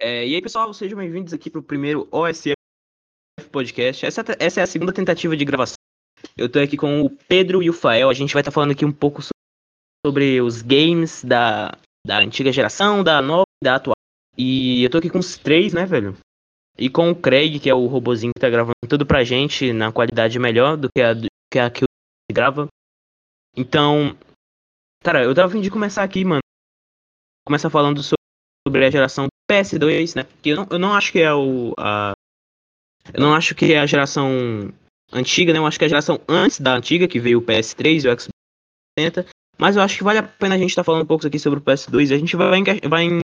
É, e aí, pessoal, sejam bem-vindos aqui para o primeiro OSF Podcast. Essa, essa, é a segunda tentativa de gravação. Eu estou aqui com o Pedro e o Fael. A gente vai estar tá falando aqui um pouco sobre os games da, da antiga geração, da nova e da atual. E eu tô aqui com os três, né, velho? E com o Craig, que é o robozinho que tá gravando tudo pra gente na qualidade melhor do que a que, a que o grava. Então, cara, eu tava a fim de começar aqui, mano. Começar falando sobre a geração PS2, né? Que eu não, eu não acho que é o. A, eu não acho que é a geração antiga, né? Eu acho que é a geração antes da antiga, que veio o PS3 e o Xbox 60. Mas eu acho que vale a pena a gente estar tá falando um pouco aqui sobre o PS2. A gente vai, vai em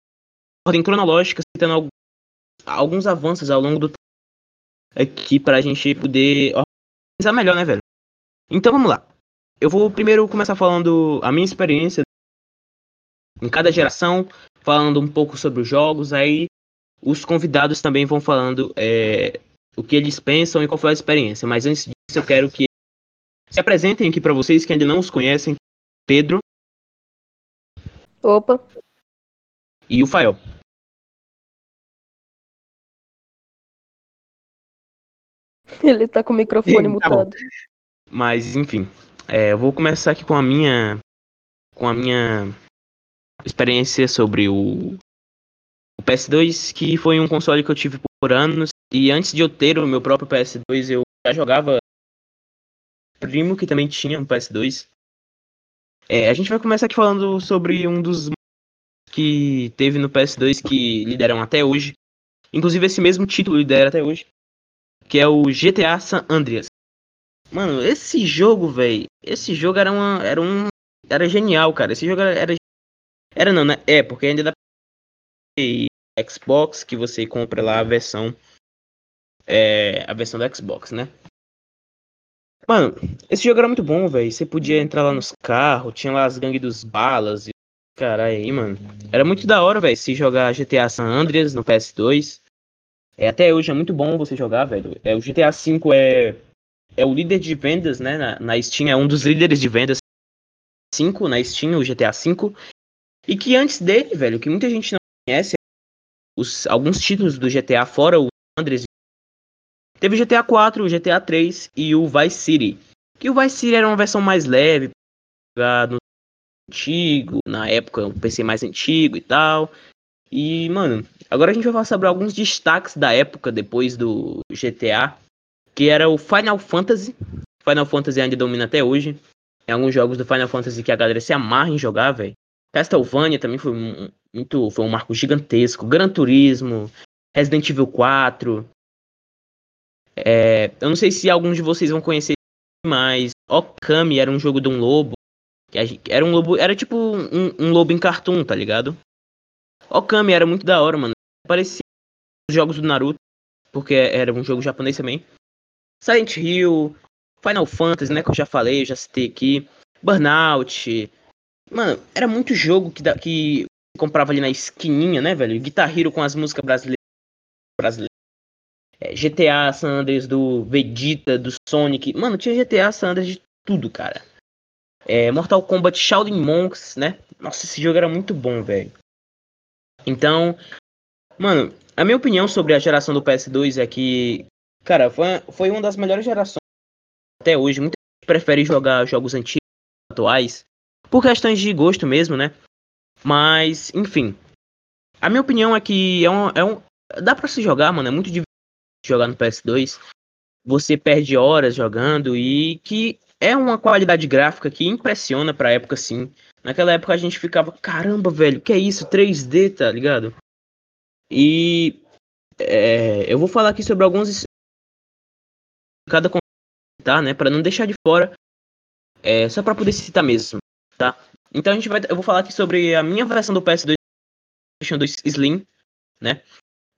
ordem cronológica, citando alguns avanços ao longo do tempo aqui para a gente poder organizar melhor, né, velho? Então vamos lá. Eu vou primeiro começar falando a minha experiência em cada geração, falando um pouco sobre os jogos, aí os convidados também vão falando é, o que eles pensam e qual foi a experiência. Mas antes disso, eu quero que se apresentem aqui para vocês que ainda não os conhecem. Pedro. Opa. E o Fael. Ele tá com o microfone tá mutado. Mas, enfim. É, eu vou começar aqui com a minha. Com a minha experiência sobre o, o PS2, que foi um console que eu tive por anos. E antes de eu ter o meu próprio PS2, eu já jogava primo que também tinha um PS2. É, a gente vai começar aqui falando sobre um dos que teve no PS2 que lideram até hoje. Inclusive esse mesmo título lidera até hoje, que é o GTA San Andreas. Mano, esse jogo, velho, esse jogo era uma era um era genial, cara. Esse jogo era era, era não, né? É, porque ainda dá Xbox que você compra lá a versão é, a versão do Xbox, né? Mano, esse jogo era muito bom, velho. Você podia entrar lá nos carros, tinha lá as gangues dos balas e caralho aí, mano. Era muito da hora, velho, se jogar GTA San Andreas no PS2. É, até hoje é muito bom você jogar, velho. É, o GTA V é, é o líder de vendas, né? Na, na Steam, é um dos líderes de vendas 5 na Steam, o GTA V. E que antes dele, velho, que muita gente não conhece, os, alguns títulos do GTA, fora o Andres, teve o GTA 4, o GTA 3 e o Vice City. Que o Vice City era uma versão mais leve, no antigo, na época, um PC mais antigo e tal. E, mano, agora a gente vai falar sobre alguns destaques da época depois do GTA, que era o Final Fantasy. Final Fantasy ainda domina até hoje. Tem alguns jogos do Final Fantasy que a galera se amarra em jogar, velho. Castlevania também foi um, muito, foi um marco gigantesco. Gran Turismo, Resident Evil 4. É, eu não sei se alguns de vocês vão conhecer, mas Okami era um jogo de um lobo. Era um lobo, era tipo um, um lobo em cartoon, tá ligado? Okami era muito da hora, mano. Parecia os jogos do Naruto, porque era um jogo japonês também. Silent Hill, Final Fantasy, né, que eu já falei, já citei aqui. Burnout. Mano, era muito jogo que, da, que comprava ali na esquininha, né, velho? Guitar Hero com as músicas brasileiras. brasileiras. É, GTA San Andreas do Vegeta, do Sonic. Mano, tinha GTA San Andreas de tudo, cara. É, Mortal Kombat Shaolin Monks, né? Nossa, esse jogo era muito bom, velho. Então, mano, a minha opinião sobre a geração do PS2 é que, cara, foi, foi uma das melhores gerações até hoje. Muita gente prefere jogar jogos antigos, atuais, por questões de gosto mesmo, né? Mas, enfim. A minha opinião é que é um. É um dá pra se jogar, mano. É muito difícil jogar no PS2. Você perde horas jogando e que é uma qualidade gráfica que impressiona pra época, sim. Naquela época a gente ficava, caramba, velho, que é isso? 3D, tá ligado? E é, eu vou falar aqui sobre alguns cada tá, né, para não deixar de fora, é, só para poder citar mesmo, tá? Então a gente vai, eu vou falar aqui sobre a minha versão do PS2 2 Slim, né?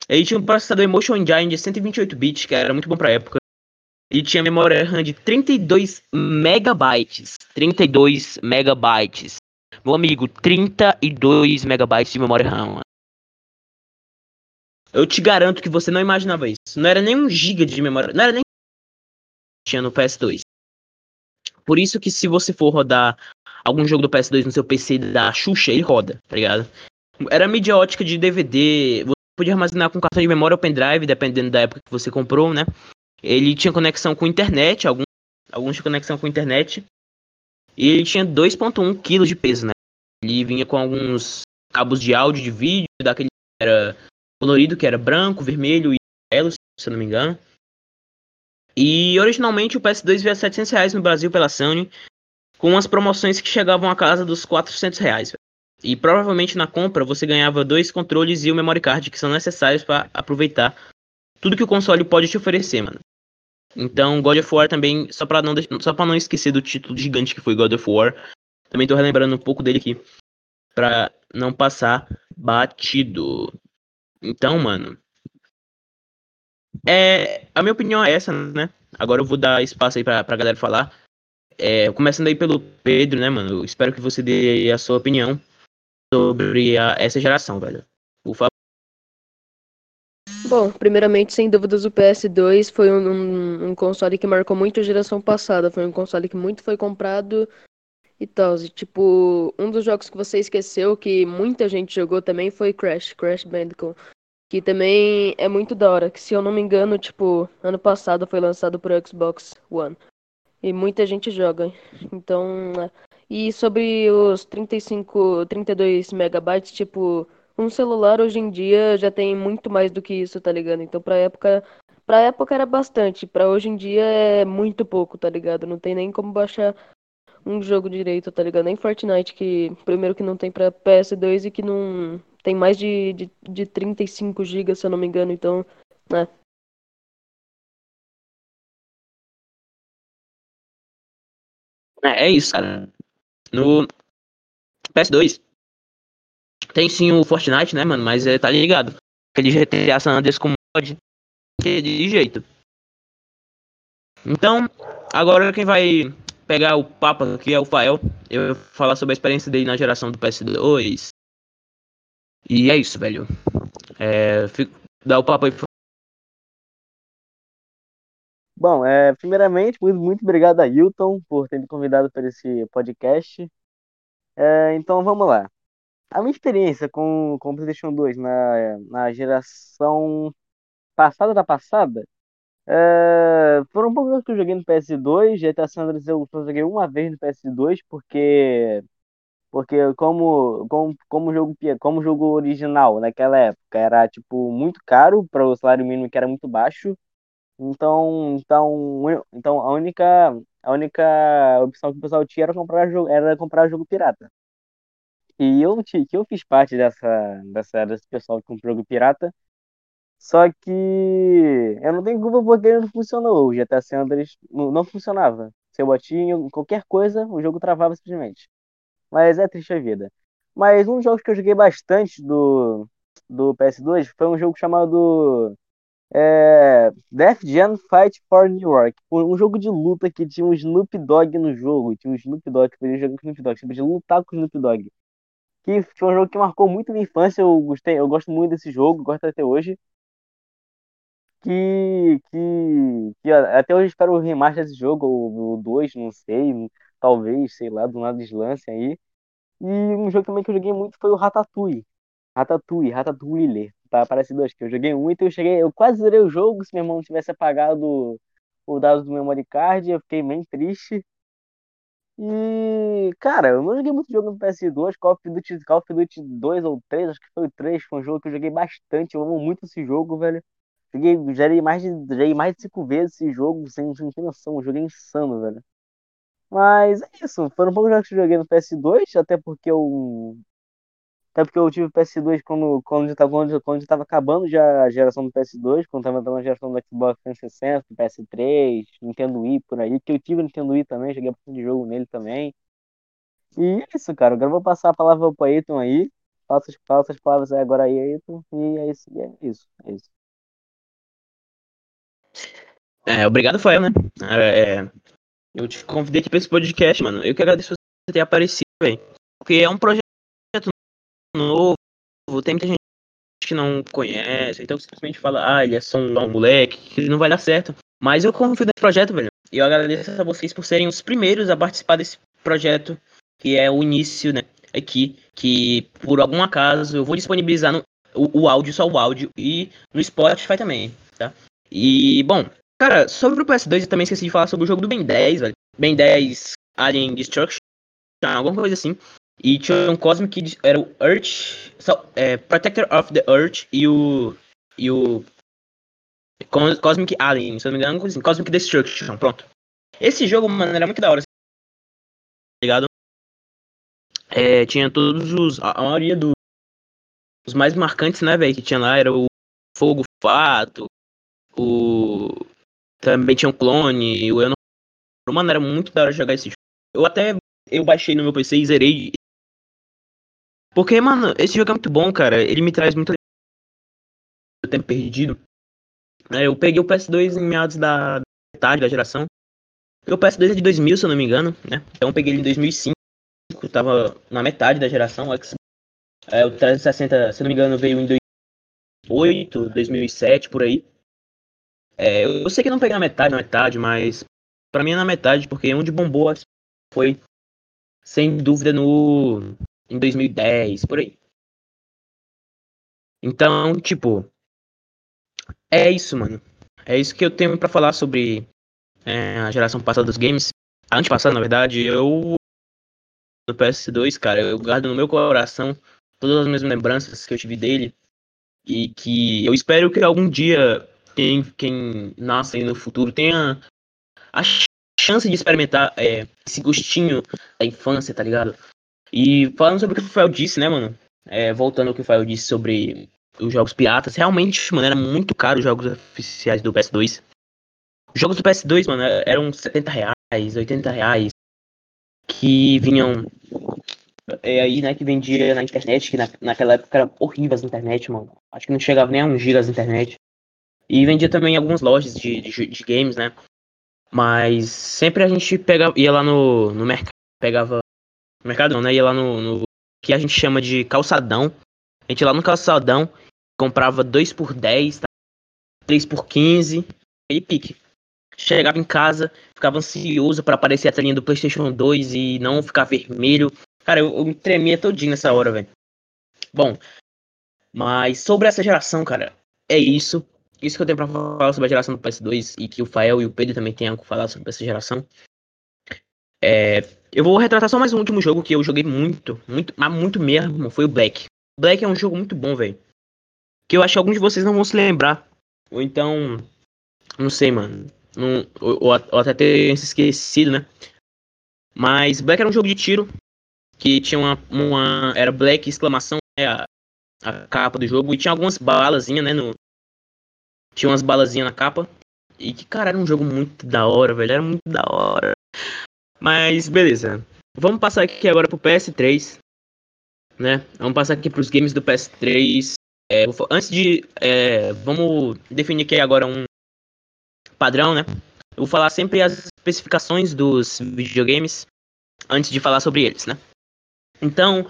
Ele tinha um processador Emotion Engine de 128 bits, que era muito bom pra época. E tinha memória RAM de 32 megabytes. 32 megabytes. Meu amigo, 32 megabytes de memória RAM. Eu te garanto que você não imaginava isso. Não era nem um giga de memória. Não era nem tinha no PS2. Por isso que se você for rodar algum jogo do PS2 no seu PC da Xuxa, ele roda, tá ligado? Era mídia ótica de DVD, podia armazenar com cartão de memória ou pendrive, dependendo da época que você comprou, né? Ele tinha conexão com internet, alguns, alguns tinham conexão com internet. E ele tinha 2.1 kg de peso, né? Ele vinha com alguns cabos de áudio, de vídeo, daquele que era colorido, que era branco, vermelho e amarelo, se eu não me engano. E originalmente o PS2 veio a 700 reais no Brasil pela Sony, com umas promoções que chegavam a casa dos 400 reais. E provavelmente na compra você ganhava dois controles e o memory card que são necessários para aproveitar tudo que o console pode te oferecer, mano. Então, God of War também, só para não só para não esquecer do título gigante que foi God of War, também tô relembrando um pouco dele aqui para não passar batido. Então, mano, é, a minha opinião é essa, né? Agora eu vou dar espaço aí pra, pra galera falar. É, começando aí pelo Pedro, né, mano? Espero que você dê a sua opinião sobre a, essa geração, velho. Por favor. Bom, primeiramente, sem dúvidas, o PS2 foi um, um, um, console que marcou muito a geração passada. Foi um console que muito foi comprado e tal. Tipo, um dos jogos que você esqueceu, que muita gente jogou também, foi Crash, Crash Bandicoot. Que também é muito da hora. Que se eu não me engano, tipo, ano passado foi lançado pro Xbox One. E muita gente joga. Então, e sobre os 35, 32 megabytes, tipo, um celular hoje em dia já tem muito mais do que isso, tá ligado? Então, pra época, pra época era bastante, pra hoje em dia é muito pouco, tá ligado? Não tem nem como baixar um jogo direito, tá ligado? Nem Fortnite, que primeiro que não tem pra PS2 e que não tem mais de, de, de 35 GB, se eu não me engano, então, né? É, é isso, cara. No PS2 tem sim o Fortnite, né, mano? Mas é, tá ligado. Aquele GTA San Andreas com mod, é de jeito. Então, agora quem vai pegar o papo aqui é o Fael. Eu vou falar sobre a experiência dele na geração do PS2, e é isso, velho. É, fico, dá o papo aí. Bom, é, primeiramente, muito, muito obrigado a Hilton por ter me convidado para esse podcast. É, então vamos lá. A minha experiência com, com o PlayStation 2 na, na geração passada da passada é, foram um pouco que eu joguei no PS2. GTA San Andreas eu só joguei uma vez no PS2 porque porque como, como, como jogo como jogo original naquela época era tipo muito caro para o salário mínimo que era muito baixo. Então, então, então a única a única opção que o pessoal tinha era comprar jogo, era comprar jogo pirata. E eu que eu fiz parte dessa dessa desse pessoal que comprou jogo pirata. Só que eu não tenho culpa porque ele não funcionou. O GTA San Andreas não, não funcionava. Se eu batia qualquer coisa, o jogo travava simplesmente. Mas é triste a vida. Mas um jogo que eu joguei bastante do, do PS2 foi um jogo chamado é, Death Gen Fight for New York. Um jogo de luta que tinha um Snoop Dogg no jogo. Tinha um Snoop Dogg, que podia jogar com o Snoop Dogg. Você podia lutar com o Snoop Dogg. Que foi um jogo que marcou muito minha infância. Eu gostei, eu gosto muito desse jogo, gosto até hoje. Que, que, que até hoje espero o remaster desse jogo, o 2, não sei, talvez, sei lá, do nada eles lancem aí. E um jogo também que eu joguei muito foi o Ratatouille. Ratatouille, Ratatouille, Parece dois, que eu joguei muito e eu cheguei, eu quase zerei o jogo, se meu irmão tivesse apagado o dado do memory card, eu fiquei bem triste. E, cara, eu não joguei muito jogo no PS2, Call of Duty, Call of Duty 2 ou 3, acho que foi o 3, foi um jogo que eu joguei bastante, eu amo muito esse jogo, velho. Joguei, joguei mais de, joguei mais de 5 vezes esse jogo, sem, sem noção, um jogo insano, velho. Mas é isso, foram poucos jogos que eu joguei no PS2, até porque eu. Até porque eu tive o PS2 quando, quando, já tava, quando, quando já tava acabando já a geração do PS2, quando tava entrando a geração do Xbox 360, do PS3, Nintendo Wii por aí, que eu tive o Nintendo Wii também, joguei bastante jogo nele também. E é isso, cara. Agora eu vou passar a palavra pro Ayrton aí. Faça as palavras aí agora aí, Ayrton. E é isso, é isso, é isso. É, obrigado, Fael, né? É, eu te convidei aqui pra esse podcast, mano. Eu que agradeço você ter aparecido, velho. Porque é um projeto novo, tem muita gente que não conhece, então simplesmente fala, ah, ele é só um, moleque, que não vai dar certo. Mas eu confio nesse projeto, velho. E eu agradeço a vocês por serem os primeiros a participar desse projeto, que é o início, né? Aqui, que por algum acaso eu vou disponibilizar no, O, o áudio, só o áudio. E no Spotify também, tá? E, bom, cara, sobre o PS2 eu também esqueci de falar sobre o jogo do Ben 10, velho. Ben 10 Alien Destruction, alguma coisa assim. E tinha um Cosmic, era o Earth, é, Protector of the Earth e o. E o. Cosmic Alien, se não me engano, assim, Cosmic Destruction, pronto. Esse jogo, mano, era muito da hora. Tá ligado? É, tinha todos os. A maioria dos. Os mais marcantes, né, velho, que tinha lá era o Fogo Fato, o. Também tinha um clone, o eu não. Mano, era muito da hora jogar esse jogo. Eu até. Eu baixei no meu PC e zerei. Porque, mano, esse jogo é muito bom, cara. Ele me traz muito tempo perdido. É, eu peguei o PS2 em meados da metade da geração. O PS2 é de 2000, se eu não me engano, né? Então eu peguei ele em 2005. Eu tava na metade da geração. O, é, o 360, se eu não me engano, veio em 2008, 2007, por aí. É, eu sei que não peguei na metade, na metade, mas para mim é na metade, porque onde bombou foi sem dúvida no em 2010, por aí. Então, tipo, é isso, mano. É isso que eu tenho para falar sobre é, a geração passada dos games. A antepassada, na verdade, eu no PS2, cara, eu guardo no meu coração todas as minhas lembranças que eu tive dele e que eu espero que algum dia quem, quem nasce no futuro tenha a chance de experimentar é, esse gostinho da infância, tá ligado? E falando sobre o que o Rafael disse, né, mano? É, voltando ao que o Rafael disse sobre os jogos piratas, realmente, mano, era muito caro os jogos oficiais do PS2. Os jogos do PS2, mano, eram 70 reais, 80 reais, que vinham é aí, né, que vendia na internet, que na, naquela época era horrível as internet, mano. Acho que não chegava nem a 1 GB as internet. E vendia também em algumas lojas de, de, de, games, né? Mas sempre a gente pegava, ia lá no, no mercado, pegava. Mercado né? Ia lá no, no. que a gente chama de calçadão. A gente ia lá no calçadão, comprava 2 por 10, tá? 3 por 15 e pique. Chegava em casa, ficava ansioso para aparecer a telinha do PlayStation 2 e não ficar vermelho. Cara, eu, eu me tremia todinho nessa hora, velho. Bom, mas sobre essa geração, cara, é isso isso que eu tenho pra falar sobre a geração do PS2 e que o Fael e o Pedro também tenham que falar sobre essa geração. É, eu vou retratar só mais um último jogo que eu joguei muito, muito, mas muito mesmo, foi o Black. Black é um jogo muito bom, velho. Que eu acho que alguns de vocês não vão se lembrar. Ou então, não sei, mano. Não, ou, ou até ter se esquecido, né? Mas Black era um jogo de tiro que tinha uma, uma era Black exclamação, né, a, a capa do jogo e tinha algumas balazinhas, né, no, tinha umas balazinhas na capa. E que, cara, era um jogo muito da hora, velho. Era muito da hora. Mas, beleza. Vamos passar aqui agora pro PS3. Né? Vamos passar aqui pros games do PS3. É, antes de. É, vamos definir aqui agora um padrão, né? Eu vou falar sempre as especificações dos videogames antes de falar sobre eles, né? Então,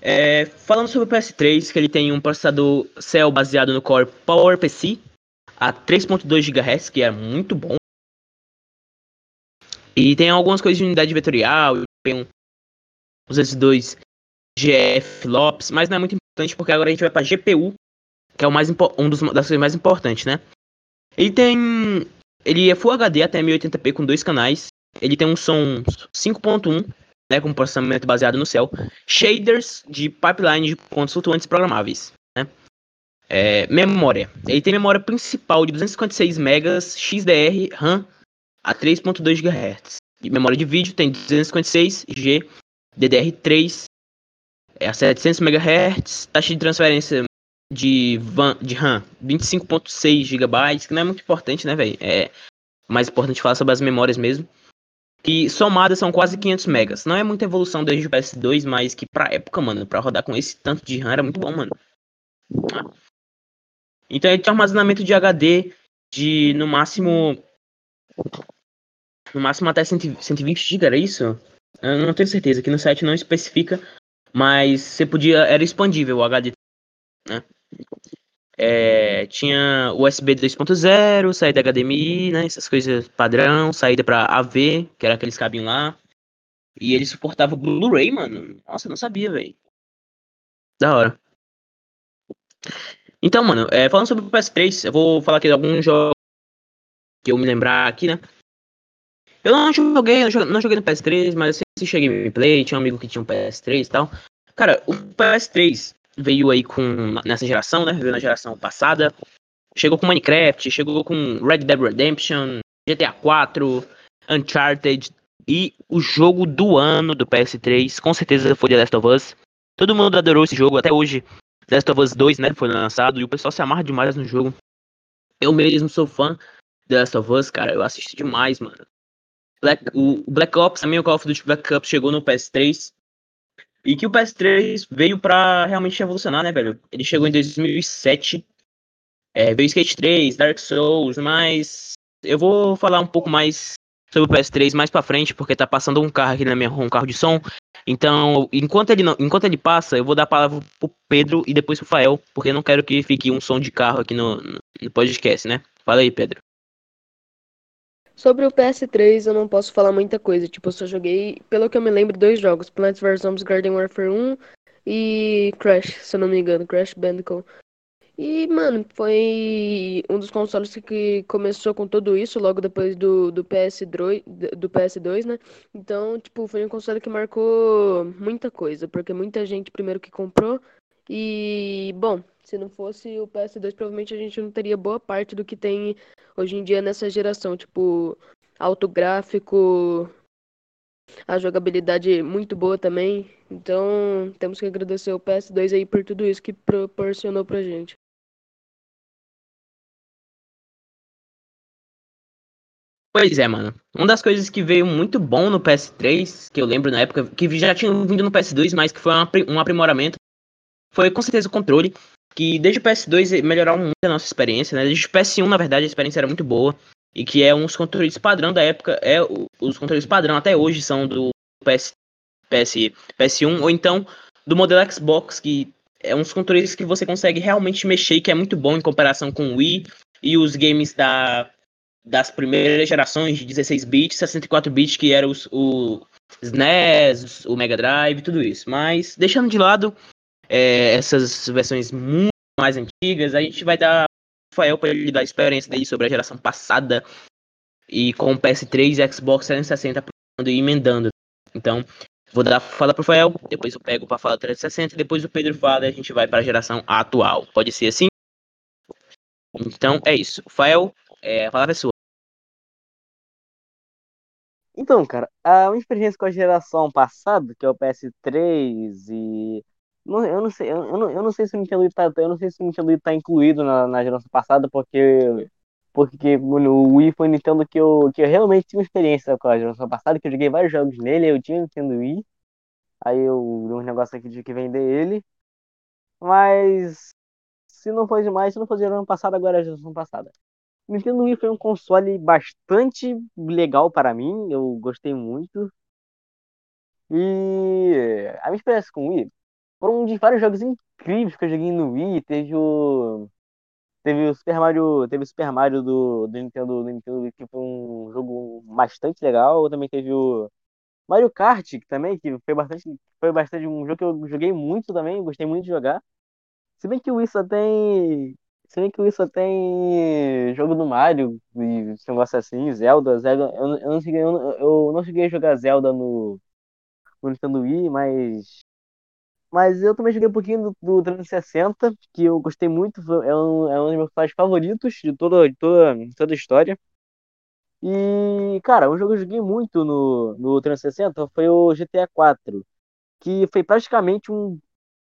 é, falando sobre o PS3, que ele tem um processador Cell baseado no Core PowerPC a 3.2 GHz, que é muito bom. E tem algumas coisas de unidade vetorial, tem os S2 GF Lopes, mas não é muito importante porque agora a gente vai para GPU, que é o mais um dos das coisas mais importantes, né? Ele tem ele é Full HD até 1080p com dois canais. Ele tem um som 5.1, né, com processamento baseado no céu, shaders de pipeline de pontos flutuantes programáveis, né? É, memória. Ele tem memória principal de 256 MB XDR RAM a 3.2 GHz. E memória de vídeo tem 256 G DDR3 é a 700 MHz. Taxa de transferência de, van, de RAM 25.6 GB, que não é muito importante, né, velho? É mais importante falar sobre as memórias mesmo. Que somadas são quase 500 megas. Não é muita evolução desde o PS2, mas que pra época, mano, pra rodar com esse tanto de RAM era muito bom, mano. Então ele tem armazenamento de HD de no máximo. No máximo até 120 GB, era isso? Eu não tenho certeza, aqui no site não especifica, mas você podia. Era expandível o HD. Né? É, tinha USB 2.0, saída HDMI, né? Essas coisas padrão, saída para AV, que era aqueles cabinhos lá. E ele suportava Blu-ray, mano. Nossa, eu não sabia, velho. Da hora. Então, mano, é, falando sobre o PS3, eu vou falar aqui de alguns jogos que eu me lembrar aqui, né? Eu não joguei, não joguei no PS3, mas eu cheguei gameplay, tinha um amigo que tinha um PS3 e tal. Cara, o PS3 veio aí com nessa geração, né? Veio na geração passada. Chegou com Minecraft, chegou com Red Dead Redemption, GTA 4, Uncharted e o jogo do ano do PS3, com certeza foi The Last of Us. Todo mundo adorou esse jogo, até hoje The Last of Us 2, né, foi lançado e o pessoal se amarra demais no jogo. Eu mesmo sou fã The Last of Us, cara, eu assisto demais, mano. Black, o Black Ops, também o Call of Duty Black Ops chegou no PS3. E que o PS3 veio pra realmente revolucionar, né, velho? Ele chegou em 2007. É, veio Skate 3, Dark Souls, mas eu vou falar um pouco mais sobre o PS3 mais pra frente, porque tá passando um carro aqui na minha um carro de som. Então, enquanto ele, não, enquanto ele passa, eu vou dar a palavra pro Pedro e depois pro Fael, porque eu não quero que fique um som de carro aqui no, no podcast, né? Fala aí, Pedro. Sobre o PS3, eu não posso falar muita coisa. Tipo, eu só joguei, pelo que eu me lembro, dois jogos: Plants vs Zombies Garden Warfare 1 e Crash, se eu não me engano, Crash Bandicoot. E, mano, foi um dos consoles que começou com tudo isso logo depois do, do, PS2, do PS2, né? Então, tipo, foi um console que marcou muita coisa, porque muita gente primeiro que comprou. E, bom, se não fosse o PS2, provavelmente a gente não teria boa parte do que tem hoje em dia nessa geração. Tipo, alto gráfico, a jogabilidade muito boa também. Então, temos que agradecer o PS2 aí por tudo isso que proporcionou pra gente. Pois é, mano. Uma das coisas que veio muito bom no PS3, que eu lembro na época, que já tinha vindo no PS2, mas que foi um aprimoramento, foi com certeza o controle. Que desde o PS2 melhoraram muito a nossa experiência, né? Desde o PS1, na verdade, a experiência era muito boa. E que é uns controles padrão da época. É, os controles padrão até hoje são do PS, PS, PS1, ou então do modelo Xbox, que é uns controles que você consegue realmente mexer, que é muito bom em comparação com o Wii e os games da das primeiras gerações de 16 bits, 64 bits, que eram os, o SNES, o Mega Drive, tudo isso. Mas deixando de lado é, essas versões muito mais antigas, a gente vai dar Rafael para ele dar a experiência dele sobre a geração passada e com o PS3 e Xbox 360 e emendando. Então, vou dar fala pro Rafael, depois eu pego para falar 360, depois o Pedro fala e a gente vai para a geração atual. Pode ser assim? Então é isso. Rafael, é, a palavra é sua. Então, cara, a minha experiência com a geração passada, que é o PS3 e. Não, eu não sei, eu não, eu não sei se o Nintendo tá, eu não sei se o Nintendo tá incluído na, na geração passada, porque porque o Wii foi o Nintendo que eu, que eu realmente tive experiência com a geração passada, que eu joguei vários jogos nele, eu tinha Nintendo Wii, aí eu dei um negócio aqui de que vender ele, mas se não fosse mais, se não fosse geração passada, agora é a geração passada. O Nintendo Wii foi um console bastante legal para mim, eu gostei muito. E a minha experiência com o Wii foram um de vários jogos incríveis que eu joguei no Wii. Teve o. Teve o Super Mario. Teve o Super Mario do, do Nintendo, do Nintendo Wii, que foi um jogo bastante legal. Também teve o Mario Kart, que também, que foi bastante. Foi bastante um jogo que eu joguei muito também, gostei muito de jogar. Se bem que o Wii só tem se bem que isso tem jogo do Mario e esse negócio assim, Zelda, Zelda. Eu, eu, não, cheguei, eu, eu não cheguei a jogar Zelda no, no Nintendo Wii, mas. Mas eu também joguei um pouquinho do, do 360, que eu gostei muito, é um, é um dos meus personagens favoritos de toda, de toda, toda a história. E, cara, um jogo que eu joguei muito no, no 360 foi o GTA 4, que foi praticamente um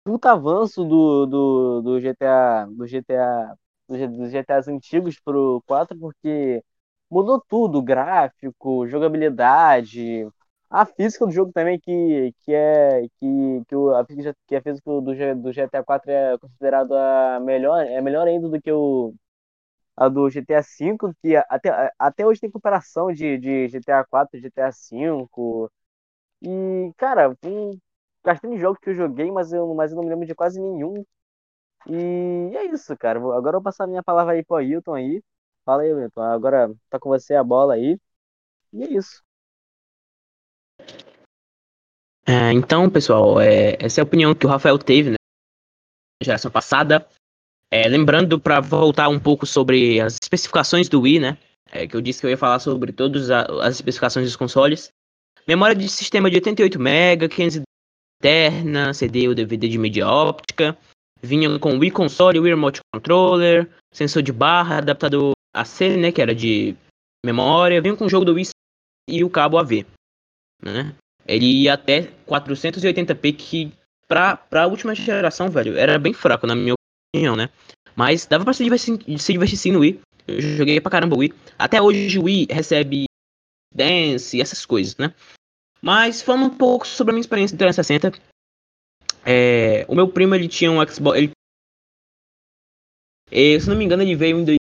puta avanço do, do, do GTA, do GTA, dos GTAs antigos pro 4, porque mudou tudo, gráfico, jogabilidade, a física do jogo também, que, que é que, que, o, a física, que a física do, do GTA 4 é considerada melhor, é melhor ainda do que o a do GTA V, que até, até hoje tem comparação de, de GTA 4 e GTA V. E, cara, um, bastante jogos que eu joguei, mas eu, mas eu não me lembro de quase nenhum. E é isso, cara. Agora eu vou passar a minha palavra aí pro Ailton aí. Fala aí, Ailton. Agora tá com você a bola aí. E é isso. É, então, pessoal, é, essa é a opinião que o Rafael teve, né? Geração passada. É, lembrando para voltar um pouco sobre as especificações do Wii, né? É, que eu disse que eu ia falar sobre todas as especificações dos consoles. Memória de sistema de 88 MB, 500 interna, CD ou DVD de mídia óptica. Vinha com Wii Console, Wii Remote Controller, sensor de barra, adaptador AC, né, que era de memória. Vinha com o jogo do Wii e o cabo AV, né? Ele ia até 480p, que pra, pra última geração, velho, era bem fraco, na minha opinião, né? Mas dava pra se divertir, se divertir sim no Wii. Eu joguei pra caramba o Wii. Até hoje o Wii recebe dance e essas coisas, né? Mas falando um pouco sobre a minha experiência do 360, é, o meu primo ele tinha um Xbox. Ele, é, se não me engano, ele veio em.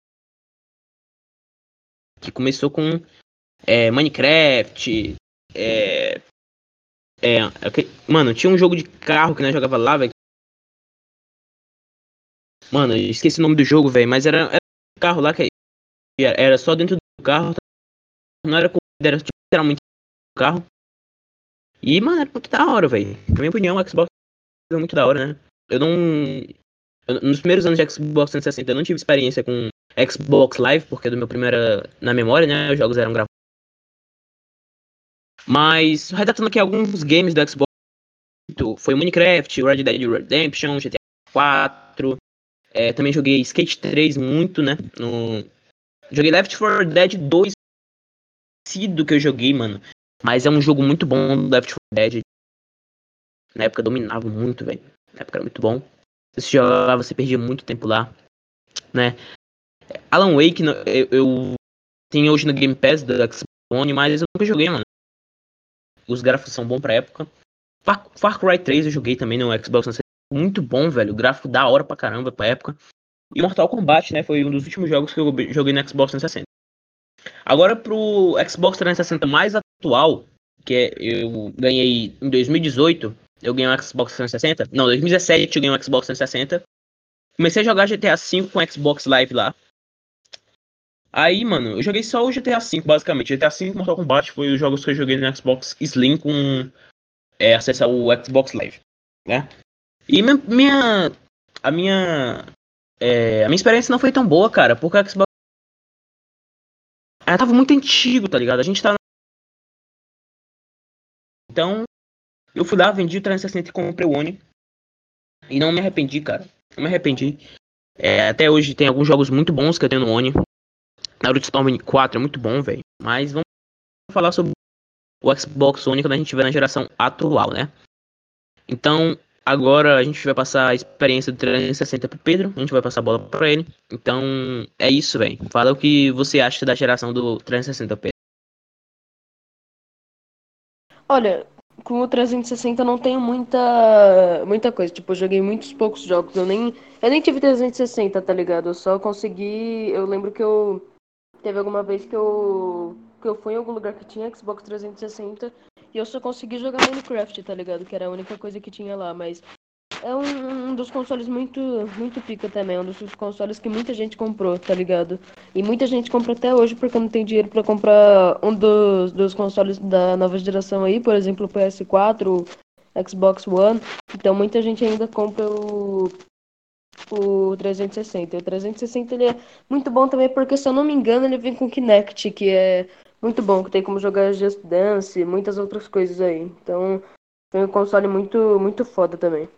Que começou com é, Minecraft. É, é, mano, tinha um jogo de carro que nós jogava lá, velho. Mano, esqueci o nome do jogo, velho, mas era, era um carro lá que era só dentro do carro. Não era corrida, era tipo, literalmente carro. E, mano, era muito da hora, velho. Na minha opinião, o Xbox é muito da hora, né? Eu não. Eu, nos primeiros anos de Xbox 360 eu não tive experiência com Xbox Live, porque do meu primeiro na memória, né? Os jogos eram gravados. Mas, redatando aqui alguns games do Xbox, foi Minecraft, Red Dead Redemption, GTA 4. É, também joguei Skate 3 muito, né? No... Joguei Left 4 Dead 2 do que eu joguei, mano. Mas é um jogo muito bom do Left 4 Dead. Na época dominava muito, velho. Na época era muito bom. Você jogava, você perdia muito tempo lá, né? Alan Wake, eu, eu tenho hoje no Game Pass da Xbox One, mas eu nunca joguei, mano. Os gráficos são bons pra época. Far, Far Cry 3 eu joguei também no Xbox 360. Muito bom, velho. O gráfico da hora pra caramba pra época. E Mortal Kombat, né? Foi um dos últimos jogos que eu joguei no Xbox 360. Agora pro Xbox 360 mais atual, que é, eu ganhei em 2018, eu ganhei um Xbox 360. Não, 2017 eu ganhei um Xbox 360. Comecei a jogar GTA V com Xbox Live lá. Aí, mano, eu joguei só o GTA V, basicamente. GTA V Mortal Kombat foi os jogos que eu joguei no Xbox Slim com é, acesso ao Xbox Live, né? E minha, minha a minha é, a minha experiência não foi tão boa, cara, porque o Xbox ela tava muito antigo, tá ligado? A gente tá então, eu fui lá, vendi o 360 e comprei o One. E não me arrependi, cara. Não me arrependi. É, até hoje tem alguns jogos muito bons que eu tenho no One. Naruto Storm 4 é muito bom, velho. Mas vamos falar sobre o Xbox One quando a gente estiver na geração atual, né? Então, agora a gente vai passar a experiência do 360 pro Pedro. A gente vai passar a bola pra ele. Então, é isso, velho. Fala o que você acha da geração do 360, Pedro. Olha, com o 360 não tenho muita muita coisa. Tipo, eu joguei muitos poucos jogos. Eu nem eu nem tive 360, tá ligado? Eu só consegui, eu lembro que eu teve alguma vez que eu que eu fui em algum lugar que tinha Xbox 360 e eu só consegui jogar Minecraft, tá ligado? Que era a única coisa que tinha lá, mas é um, um, dos consoles muito, muito pica também. É um dos consoles que muita gente comprou, tá ligado? E muita gente compra até hoje porque não tem dinheiro para comprar um dos, dos consoles da nova geração aí, por exemplo, o PS4, o Xbox One. Então muita gente ainda compra o, o 360. O 360 ele é muito bom também porque, se eu não me engano, ele vem com Kinect, que é muito bom, que tem como jogar Just Dance e muitas outras coisas aí. Então, foi um console muito, muito foda também.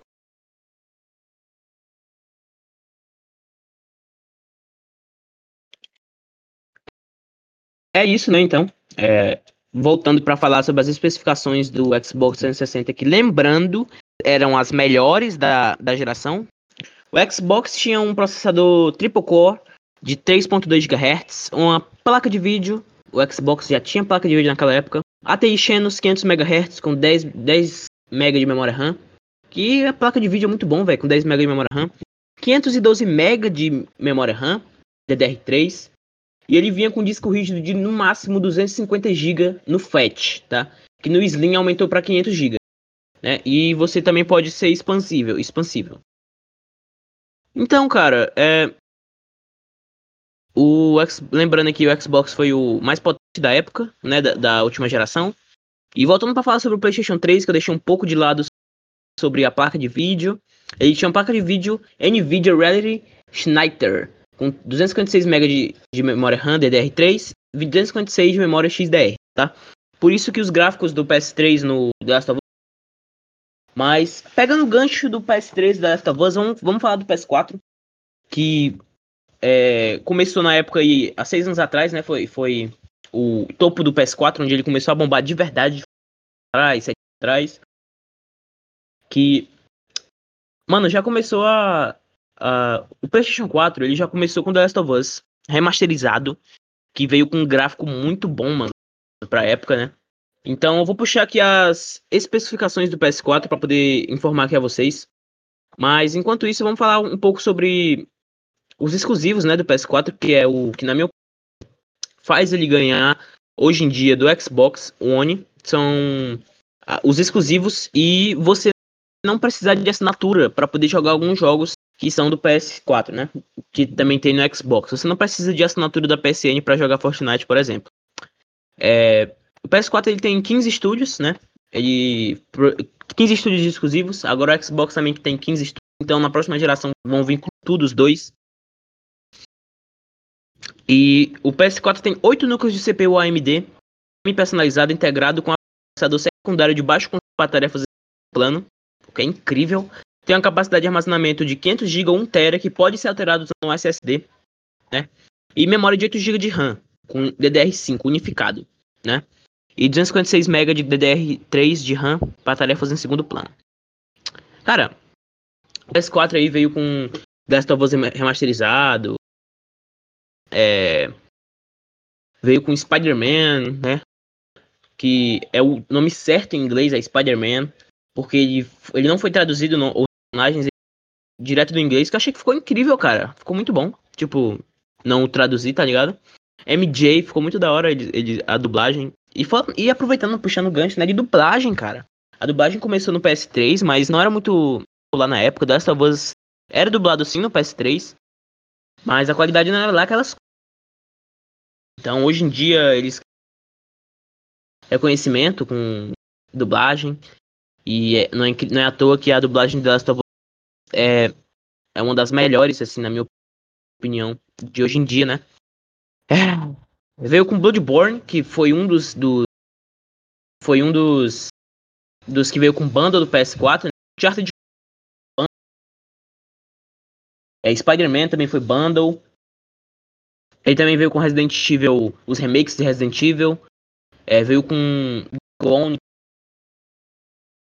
É isso, né? Então, é, voltando para falar sobre as especificações do Xbox 360, que lembrando, eram as melhores da, da geração. O Xbox tinha um processador triple core de 3.2 GHz, uma placa de vídeo, o Xbox já tinha placa de vídeo naquela época, ATI Xenos 500 MHz com 10, 10 MB de memória RAM, que a placa de vídeo é muito bom, velho, com 10 MB de memória RAM, 512 MB de memória RAM, DDR3, e ele vinha com disco rígido de no máximo 250 GB no FAT, tá? Que no Slim aumentou para 500 GB, né? E você também pode ser expansível, expansível. Então, cara, é o lembrando que o Xbox foi o mais potente da época, né, da, da última geração. E voltando para falar sobre o PlayStation 3, que eu deixei um pouco de lado sobre a placa de vídeo. Ele tinha uma placa de vídeo Nvidia Reality Schneider, com 256 MB de, de memória RAM DDR3 e 256 de memória XDR, tá? Por isso que os gráficos do PS3 no The Last of mas, pegando o gancho do PS3 da Last of Us, vamos, vamos falar do PS4, que é, começou na época aí, há seis anos atrás, né? Foi, foi o topo do PS4, onde ele começou a bombar de verdade atrás, sete atrás. Que. Mano, já começou a. O PlayStation 4 ele já começou com The Last of Us remasterizado, que veio com um gráfico muito bom, mano, pra época, né? Então eu vou puxar aqui as especificações do PS4 para poder informar aqui a vocês. Mas enquanto isso, vamos falar um pouco sobre os exclusivos, né, do PS4, que é o que na minha opinião faz ele ganhar hoje em dia do Xbox One, são os exclusivos e você não precisar de assinatura para poder jogar alguns jogos que são do PS4, né? Que também tem no Xbox. Você não precisa de assinatura da PSN para jogar Fortnite, por exemplo. É, o PS4 ele tem 15 estúdios, né? Ele 15 estúdios exclusivos. Agora o Xbox também tem 15 estúdios. Então na próxima geração vão vir com tudo os dois. E o PS4 tem 8 núcleos de CPU AMD personalizado integrado com processador secundário de baixo consumo para tarefas plano, o que é incrível. Tem uma capacidade de armazenamento de 500 GB ou 1 TB que pode ser alterado usando um SSD, né? E memória de 8 GB de RAM com DDR5 unificado, né? E 256 MB de DDR3 de RAM para tarefas em segundo plano. Cara, o PS4 aí veio com Last of Us remasterizado, é, veio com Spider-Man, né? Que é o nome certo em inglês, é Spider-Man, porque ele, ele não foi traduzido no, os personagens direto do inglês, que eu achei que ficou incrível, cara. Ficou muito bom. Tipo, não traduzir, tá ligado? MJ, ficou muito da hora ele, ele, a dublagem. E, e aproveitando, puxando o gancho, né, de dublagem, cara. A dublagem começou no PS3, mas não era muito lá na época. Das Us era dublado sim no PS3, mas a qualidade não era lá aquelas Então, hoje em dia, eles reconhecimento com dublagem. E é, não, é, não é à toa que a dublagem de The Last of Us é, é uma das melhores, assim, na minha opinião, de hoje em dia, né? É, Veio com Bloodborne, que foi um dos, do, foi um dos dos que veio com banda do PS4, né? Uncharted é, Spider-Man também foi bundle. Ele também veio com Resident Evil, os remakes de Resident Evil. É, veio com Gone.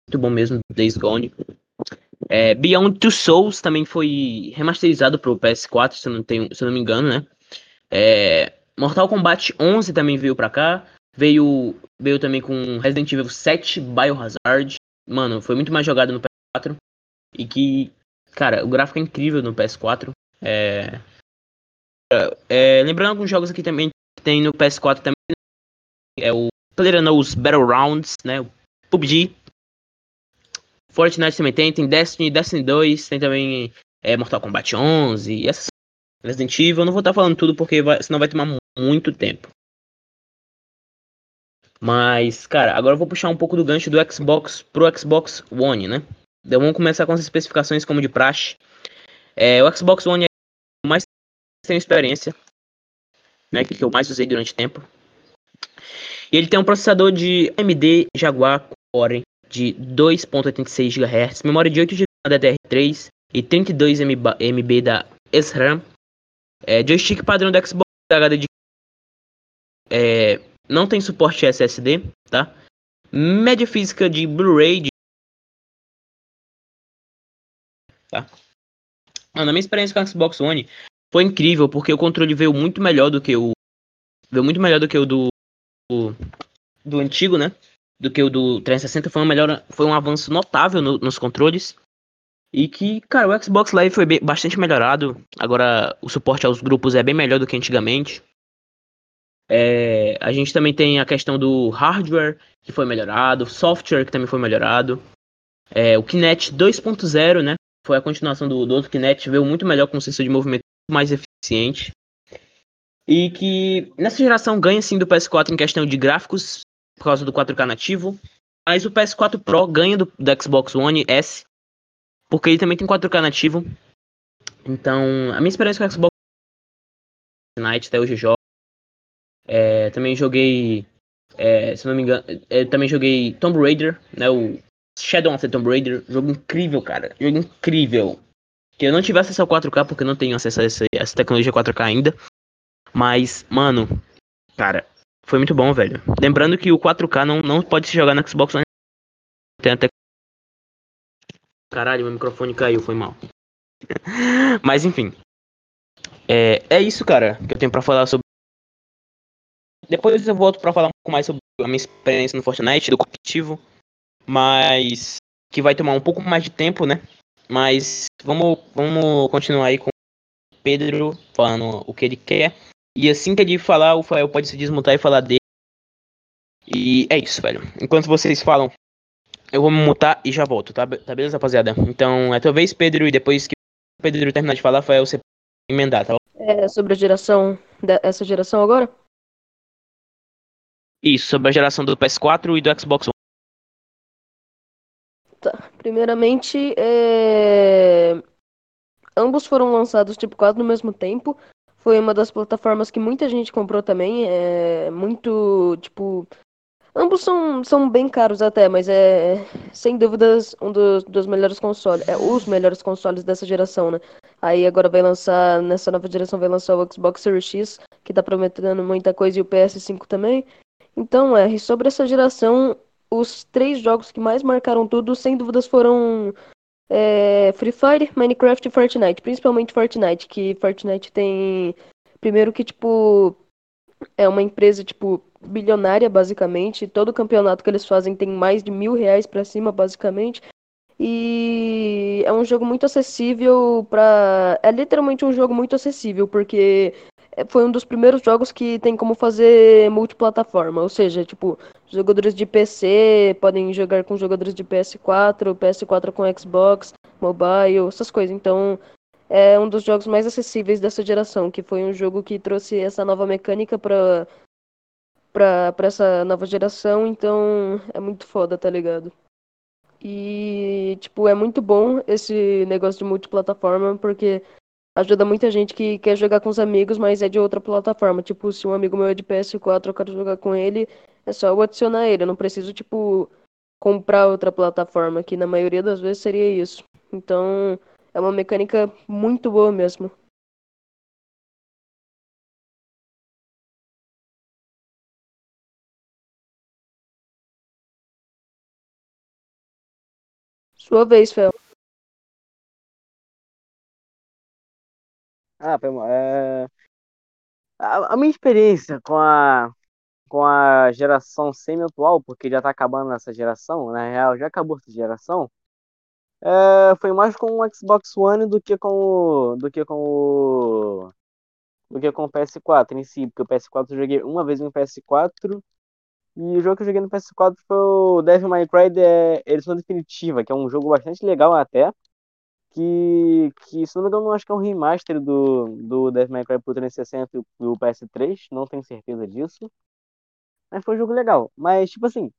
Muito bom mesmo, Days Gone. É, Beyond Two Souls também foi remasterizado pro PS4, se eu não, tenho, se eu não me engano, né? É, Mortal Kombat 11 também veio pra cá. Veio, veio também com Resident Evil 7 Biohazard. Mano, foi muito mais jogado no PS4. E que, cara, o gráfico é incrível no PS4. É... É, lembrando alguns jogos aqui também que tem no PS4 também. É o PlayerUnknown's Battlegrounds, né? O PUBG. Fortnite também tem, tem Destiny, Destiny 2, tem também é, Mortal Kombat 11 e essas Resident Evil. Eu não vou estar falando tudo porque vai, senão vai tomar muito tempo. Mas, cara, agora eu vou puxar um pouco do gancho do Xbox pro Xbox One, né? Então vamos começar com as especificações como de praxe. É, o Xbox One é o mais tem experiência, né? Que eu mais usei durante tempo. E ele tem um processador de AMD Jaguar Core de 2.86 GHz, memória de 8 GB da DDR3 e 32 MB da SRAM. É, joystick padrão do Xbox HD de é, não tem suporte SSD, tá? Média física de Blu-ray. De... Tá? Ah, na minha experiência com o Xbox One foi incrível porque o controle veio muito melhor do que o veio muito melhor do que o do o, do antigo, né? Do que o do 360 foi um melhor foi um avanço notável no, nos controles. E que, cara, o Xbox Live foi bem, bastante melhorado. Agora o suporte aos grupos é bem melhor do que antigamente. É, a gente também tem a questão do hardware, que foi melhorado, software, que também foi melhorado. É, o Kinect 2.0, né? Foi a continuação do, do outro Kinect, veio muito melhor com um sensor de movimento mais eficiente. E que nessa geração ganha sim do PS4 em questão de gráficos, por causa do 4K nativo. Mas o PS4 Pro ganha do, do Xbox One S, porque ele também tem 4K nativo. Então, a minha experiência com o Xbox Night até hoje jogo. É, também joguei, é, se não me engano, é, também joguei Tomb Raider, né? O Shadow of the Tomb Raider, jogo incrível, cara, jogo incrível. Que eu não tive acesso ao 4K porque eu não tenho acesso a essa, essa tecnologia 4K ainda. Mas, mano, cara, foi muito bom, velho. Lembrando que o 4K não, não pode se jogar no Xbox One. Tem até. Caralho, meu microfone caiu, foi mal. Mas enfim. É, é isso, cara, que eu tenho pra falar sobre. Depois eu volto pra falar um pouco mais sobre a minha experiência no Fortnite, do competitivo. Mas. Que vai tomar um pouco mais de tempo, né? Mas vamos, vamos continuar aí com o Pedro falando o que ele quer. E assim que ele falar, o Fael pode se desmutar e falar dele. E é isso, velho. Enquanto vocês falam, eu vou me mutar e já volto, tá, tá beleza, rapaziada? Então é tua vez, Pedro, e depois que o Pedro terminar de falar, Fael, você emendar, tá bom? É sobre a geração, dessa geração agora? Isso, sobre a geração do PS4 e do Xbox One. Tá. Primeiramente, é... ambos foram lançados tipo quase no mesmo tempo. Foi uma das plataformas que muita gente comprou também. É muito, tipo, ambos são, são bem caros até, mas é sem dúvidas um dos, dos melhores consoles, é os melhores consoles dessa geração, né? Aí agora vai lançar nessa nova geração vai lançar o Xbox Series X, que tá prometendo muita coisa e o PS5 também. Então, é, sobre essa geração, os três jogos que mais marcaram tudo, sem dúvidas, foram é, Free Fire, Minecraft e Fortnite. Principalmente Fortnite, que Fortnite tem. Primeiro que, tipo. É uma empresa, tipo, bilionária, basicamente. Todo campeonato que eles fazem tem mais de mil reais pra cima, basicamente. E é um jogo muito acessível pra. É literalmente um jogo muito acessível, porque é, foi um dos primeiros jogos que tem como fazer multiplataforma, ou seja, tipo, jogadores de PC podem jogar com jogadores de PS4, PS4 com Xbox, mobile, essas coisas. Então, é um dos jogos mais acessíveis dessa geração, que foi um jogo que trouxe essa nova mecânica para para essa nova geração, então é muito foda, tá ligado? E, tipo, é muito bom esse negócio de multiplataforma, porque ajuda muita gente que quer jogar com os amigos, mas é de outra plataforma. Tipo, se um amigo meu é de PS4, eu quero jogar com ele, é só eu adicionar ele. Eu não preciso, tipo, comprar outra plataforma, que na maioria das vezes seria isso. Então, é uma mecânica muito boa mesmo. Sua vez, Fel. Ah. É... A, a minha experiência com a, com a geração semi-atual, porque já tá acabando essa geração, na real, já acabou essa geração, é, foi mais com o Xbox One do que com o, do que com o, do que com o PS4 em si, porque o PS4 eu joguei uma vez no PS4 e o jogo que eu joguei no PS4 foi o Devil May Cry de edição definitiva, que é um jogo bastante legal até, que, que se não me engano, acho que é um remaster do, do Devil May Cry pro 360 e o PS3, não tenho certeza disso. Mas foi um jogo legal. Mas, tipo assim,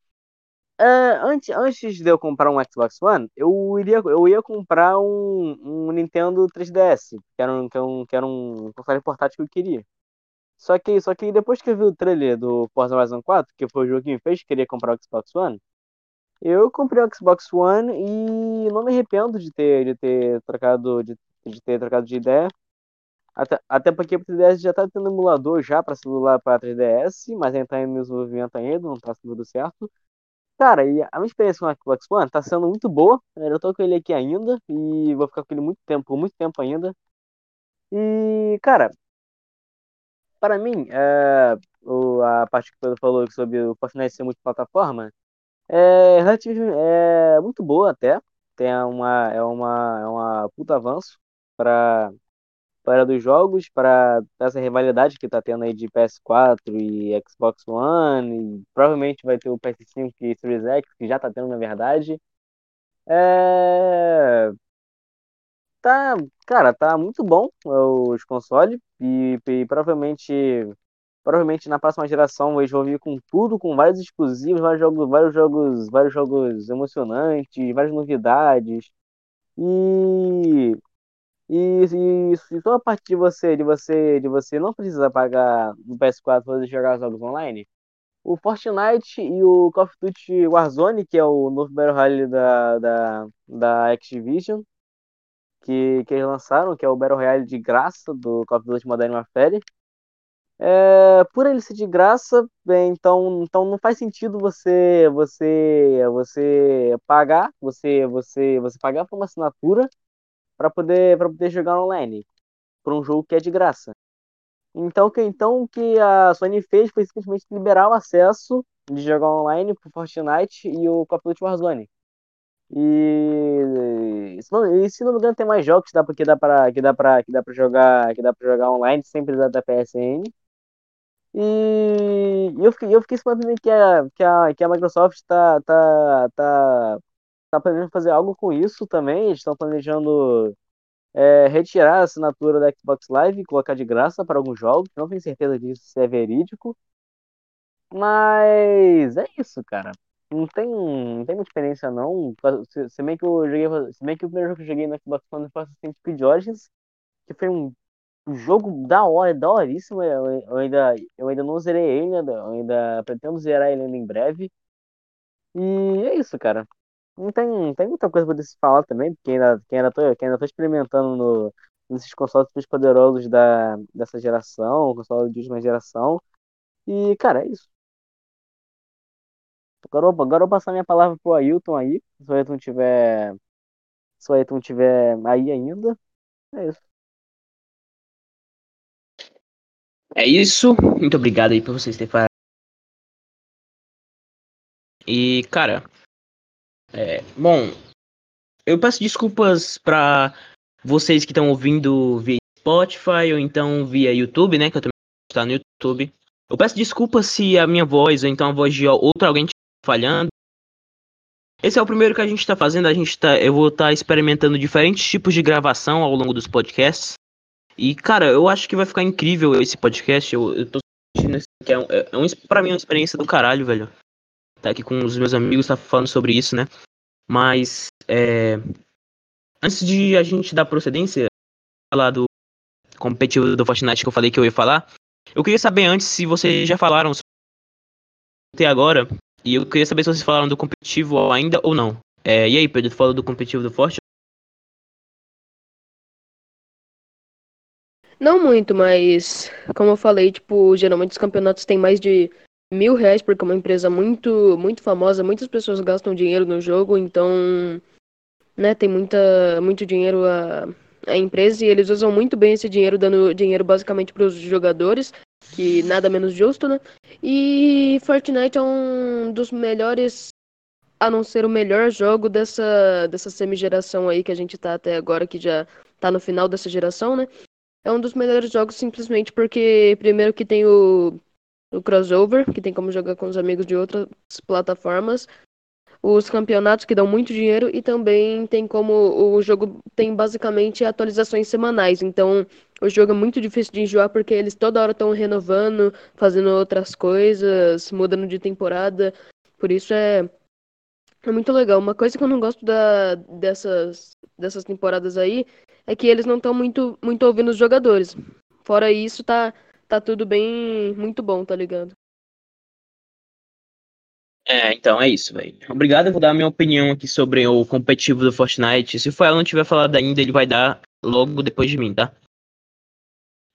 é, antes, antes de eu comprar um Xbox One, eu iria, eu ia comprar um, um Nintendo 3DS, que era um, que era um, que era um console portátil que eu queria. Só que, só que depois que eu vi o trailer do Forza Horizon 4, que foi o jogo que me fez querer comprar o Xbox One, eu comprei o Xbox One e não me arrependo de ter, de ter trocado de, de ter trocado de ideia. Até, até porque o 3DS já tá tendo emulador já para celular para 3DS, mas ainda tá em desenvolvimento ainda, não tá tudo certo. Cara, e a minha experiência com o Xbox One tá sendo muito boa. Eu tô com ele aqui ainda e vou ficar com ele muito tempo, por muito tempo ainda. E, cara, para mim, é, o, a parte que o Pedro falou sobre o Fortnite ser multiplataforma, é, é muito boa até. Tem uma, é, uma, é uma puta avanço para para dos jogos, para essa rivalidade que tá tendo aí de PS4 e Xbox One, e provavelmente vai ter o PS5 e Series X, que já tá tendo na verdade. É... Tá, cara, tá muito bom os consoles e, e provavelmente provavelmente na próxima geração eles vão vir com tudo, com vários exclusivos, vários jogos, vários jogos, vários jogos emocionantes, várias novidades. E e e, e a partir de você, de você, de você não precisar pagar no PS4 para jogar jogos online, o Fortnite e o Call of Duty Warzone, que é o novo Battle Royale da, da, da Activision, que, que eles lançaram, que é o Battle Royale de graça do Call of Duty Modern Warfare. É, por ele ser de graça, bem, então, então não faz sentido você você você pagar, você você você pagar por uma assinatura para poder para poder jogar online por um jogo que é de graça. Então que então que a Sony fez foi simplesmente liberar o acesso de jogar online pro Fortnite e o Duty Warzone. E se não, e se não me engano tem mais jogos que dá, que dá para que dá para que dá para jogar que dá para jogar online sem precisar da PSN. E eu fiquei, eu fiquei sabendo que a, que a, que a Microsoft está tá, tá, tá planejando fazer algo com isso também. Eles estão planejando é, retirar a assinatura da Xbox Live e colocar de graça para alguns jogos. Não tenho certeza disso se é verídico. Mas é isso, cara. Não tem, não tem muita experiência não. Se, se, bem que eu joguei, se bem que o primeiro jogo que eu joguei no Xbox One foi Assassin's Creed Origins, que foi um jogo da hora, da horíssimo. Eu, eu, ainda, eu ainda não zerei ele, eu ainda pretendo zerar ele ainda em breve. E é isso, cara. Não tem, não tem muita coisa pra se falar também, porque ainda, que ainda, tô, que ainda tô experimentando no, nesses consoles poderosos da, dessa geração, console de última geração. E, cara, é isso. Agora, agora eu vou passar minha palavra pro Ailton aí, se o Ailton tiver. Se o Ailton tiver aí ainda. É isso. É isso. Muito obrigado aí por vocês terem falado. E, cara, é, bom, eu peço desculpas para vocês que estão ouvindo via Spotify ou então via YouTube, né? Que eu também está no YouTube. Eu peço desculpas se a minha voz ou então a voz de outro alguém estiver falhando. Esse é o primeiro que a gente está fazendo. A gente tá, eu vou estar tá experimentando diferentes tipos de gravação ao longo dos podcasts. E, cara, eu acho que vai ficar incrível esse podcast. Eu, eu tô sentindo que é, um, é, é um, pra mim é uma experiência do caralho, velho. Tá aqui com os meus amigos, tá falando sobre isso, né? Mas, é, antes de a gente dar procedência, falar do competitivo do Fortnite que eu falei que eu ia falar, eu queria saber antes se vocês já falaram até agora, e eu queria saber se vocês falaram do competitivo ainda ou não. É, e aí, Pedro, tu falou do competitivo do Forte? Não muito, mas como eu falei, tipo, geralmente os campeonatos têm mais de mil reais, porque é uma empresa muito, muito famosa, muitas pessoas gastam dinheiro no jogo, então, né, tem muita, muito dinheiro a, a empresa e eles usam muito bem esse dinheiro, dando dinheiro basicamente para os jogadores, que nada menos justo, né? E Fortnite é um dos melhores, a não ser o melhor jogo dessa, dessa semi-geração aí que a gente tá até agora, que já tá no final dessa geração, né? É um dos melhores jogos simplesmente porque, primeiro, que tem o, o crossover, que tem como jogar com os amigos de outras plataformas, os campeonatos que dão muito dinheiro e também tem como o jogo tem basicamente atualizações semanais. Então, o jogo é muito difícil de enjoar porque eles toda hora estão renovando, fazendo outras coisas, mudando de temporada. Por isso é é muito legal. Uma coisa que eu não gosto da, dessas, dessas temporadas aí é que eles não estão muito, muito ouvindo os jogadores. Fora isso, tá, tá tudo bem, muito bom, tá ligado? É, então é isso, velho. Obrigado, eu vou dar minha opinião aqui sobre o competitivo do Fortnite. Se o ela não tiver falado ainda, ele vai dar logo depois de mim, tá?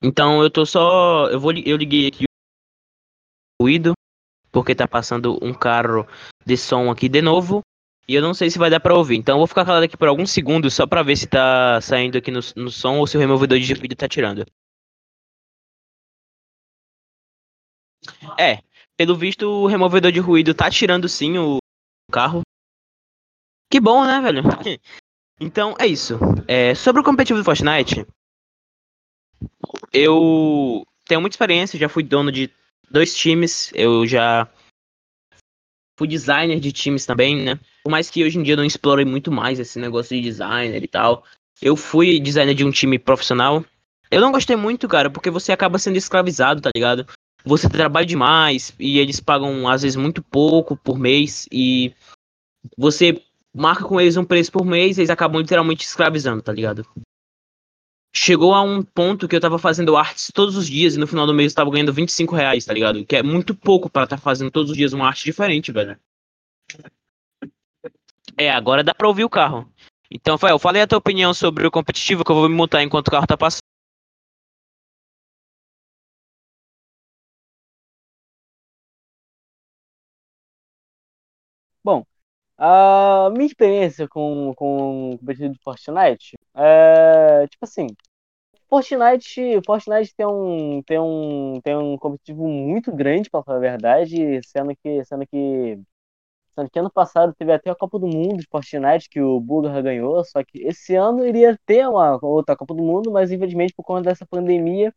Então eu tô só. Eu vou eu liguei aqui o ruído, porque tá passando um carro de som aqui de novo. E eu não sei se vai dar pra ouvir. Então eu vou ficar calado aqui por alguns segundos só pra ver se tá saindo aqui no, no som ou se o removedor de vídeo tá tirando. É, pelo visto o removedor de ruído tá tirando sim o carro. Que bom, né, velho? Então é isso. É, sobre o competitivo do Fortnite, eu tenho muita experiência, já fui dono de dois times, eu já fui designer de times também, né? Por mais que hoje em dia eu não explore muito mais esse negócio de designer e tal. Eu fui designer de um time profissional. Eu não gostei muito, cara, porque você acaba sendo escravizado, tá ligado? Você trabalha demais e eles pagam às vezes muito pouco por mês e você marca com eles um preço por mês eles acabam literalmente escravizando, tá ligado? chegou a um ponto que eu tava fazendo artes todos os dias e no final do mês eu tava ganhando 25 reais, tá ligado? Que é muito pouco para estar tá fazendo todos os dias uma arte diferente, velho. É, agora dá pra ouvir o carro. Então, Fael, falei a tua opinião sobre o competitivo que eu vou me mutar enquanto o carro tá passando. Bom, a minha experiência com, com o competitivo de Fortnite é tipo assim. Fortnite, Fortnite tem um, tem um, tem um competitivo muito grande, para falar a verdade, sendo que, sendo que, sendo que ano passado teve até a Copa do Mundo de Fortnite que o Bulgar ganhou, só que esse ano iria ter uma outra Copa do Mundo, mas infelizmente por conta dessa pandemia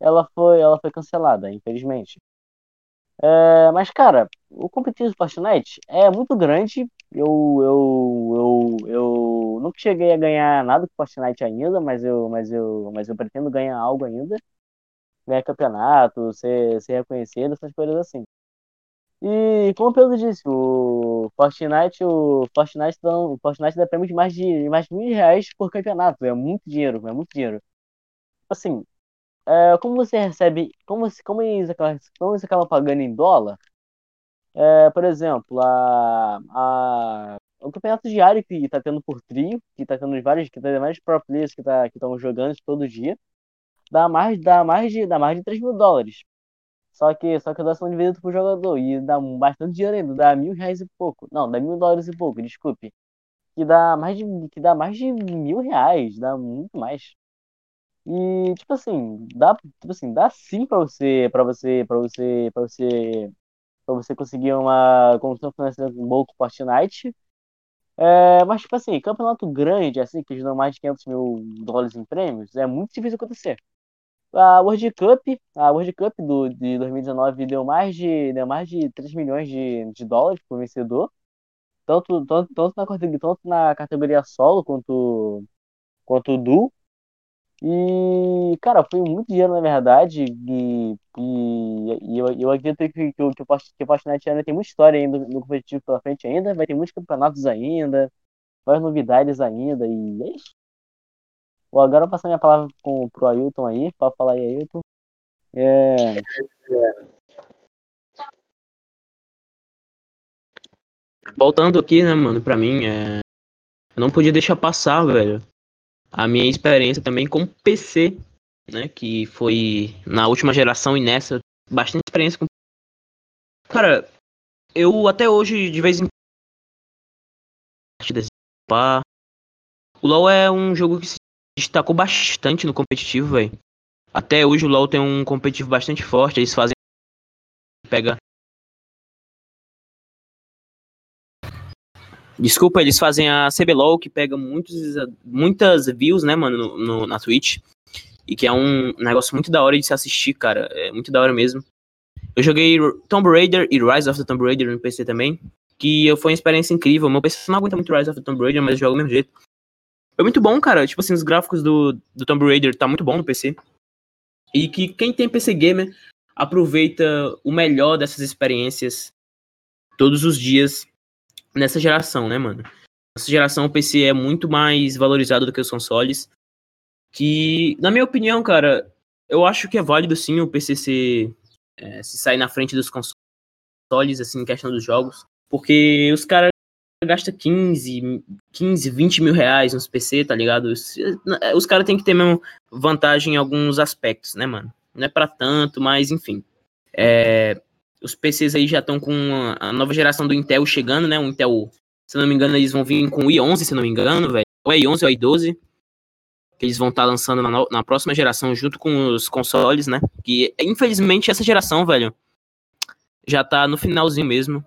ela foi, ela foi cancelada, infelizmente. É, mas, cara, o competitivo Fortnite é muito grande. Eu, eu, eu, eu nunca cheguei a ganhar nada com Fortnite ainda, mas eu, mas eu, mas eu pretendo ganhar algo ainda. Ganhar campeonato, ser, ser reconhecido, essas coisas assim. E como o Pedro disse, o Fortnite, o Fortnite, dá, o Fortnite dá prêmio de mais de mais de mil reais por campeonato. É muito dinheiro, é muito dinheiro. Assim, é, como você recebe, como, como, acaba, como você acaba pagando em dólar, é, por exemplo, a, a, o campeonato diário que está tendo por trio, que está tendo vários, que tá vários pro players que tá, estão jogando todo dia, dá mais, dá mais de, dá mais de 3 mil dólares. Só que, só que a doação de vida pro jogador, e dá bastante dinheiro ainda, dá mil reais e pouco. Não, dá mil dólares e pouco, desculpe. Que dá mais de, que dá mais de mil reais, dá muito mais. E, tipo assim, dá, tipo assim, dá sim pra você, para você, para você, para você, para você conseguir uma condição financeira boa com Fortnite. É, mas, tipo assim, campeonato grande, assim, que dão mais de 500 mil dólares em prêmios, é muito difícil acontecer. A World Cup, a World Cup do, de 2019 deu mais de, deu mais de 3 milhões de, de dólares pro vencedor. Tanto, tanto, tanto, na, tanto na categoria solo quanto, quanto duo. E, cara, foi muito dinheiro, na verdade, e, e, e eu, eu acredito que, que, que, o, que o Fortnite ainda tem muita história ainda no competitivo pela frente ainda, vai ter muitos campeonatos ainda, várias novidades ainda, e é isso. Bom, agora eu vou passar minha palavra com, pro Ailton aí, para falar aí, Ailton. É... Voltando aqui, né, mano, pra mim, é... eu não podia deixar passar, velho, a minha experiência também com PC, né? Que foi na última geração e nessa, bastante experiência com. Cara, eu até hoje, de vez em quando. O LoL é um jogo que se destacou bastante no competitivo, velho. Até hoje o LoL tem um competitivo bastante forte. Eles fazem. Pega Desculpa, eles fazem a CBLOL, que pega muitos, muitas views, né, mano, no, no, na Twitch. E que é um negócio muito da hora de se assistir, cara. É muito da hora mesmo. Eu joguei Tomb Raider e Rise of the Tomb Raider no PC também. Que foi uma experiência incrível. Meu PC não aguenta muito Rise of the Tomb Raider, mas joga do mesmo jeito. Foi muito bom, cara. Tipo assim, os gráficos do, do Tomb Raider tá muito bom no PC. E que quem tem PC Gamer aproveita o melhor dessas experiências todos os dias nessa geração, né, mano? Nessa geração o PC é muito mais valorizado do que os consoles. Que, na minha opinião, cara, eu acho que é válido sim o PC se, é, se sair na frente dos consoles, assim, em questão dos jogos. Porque os caras gastam 15, 15, 20 mil reais nos PC, tá ligado? Os, os caras têm que ter mesmo vantagem em alguns aspectos, né, mano? Não é pra tanto, mas enfim. É, os PCs aí já estão com a nova geração do Intel chegando, né? O Intel, se não me engano, eles vão vir com o i11, se não me engano, velho. Ou é i11 ou é i12. Que eles vão estar tá lançando na, na, próxima geração junto com os consoles, né? Que infelizmente essa geração, velho, já tá no finalzinho mesmo.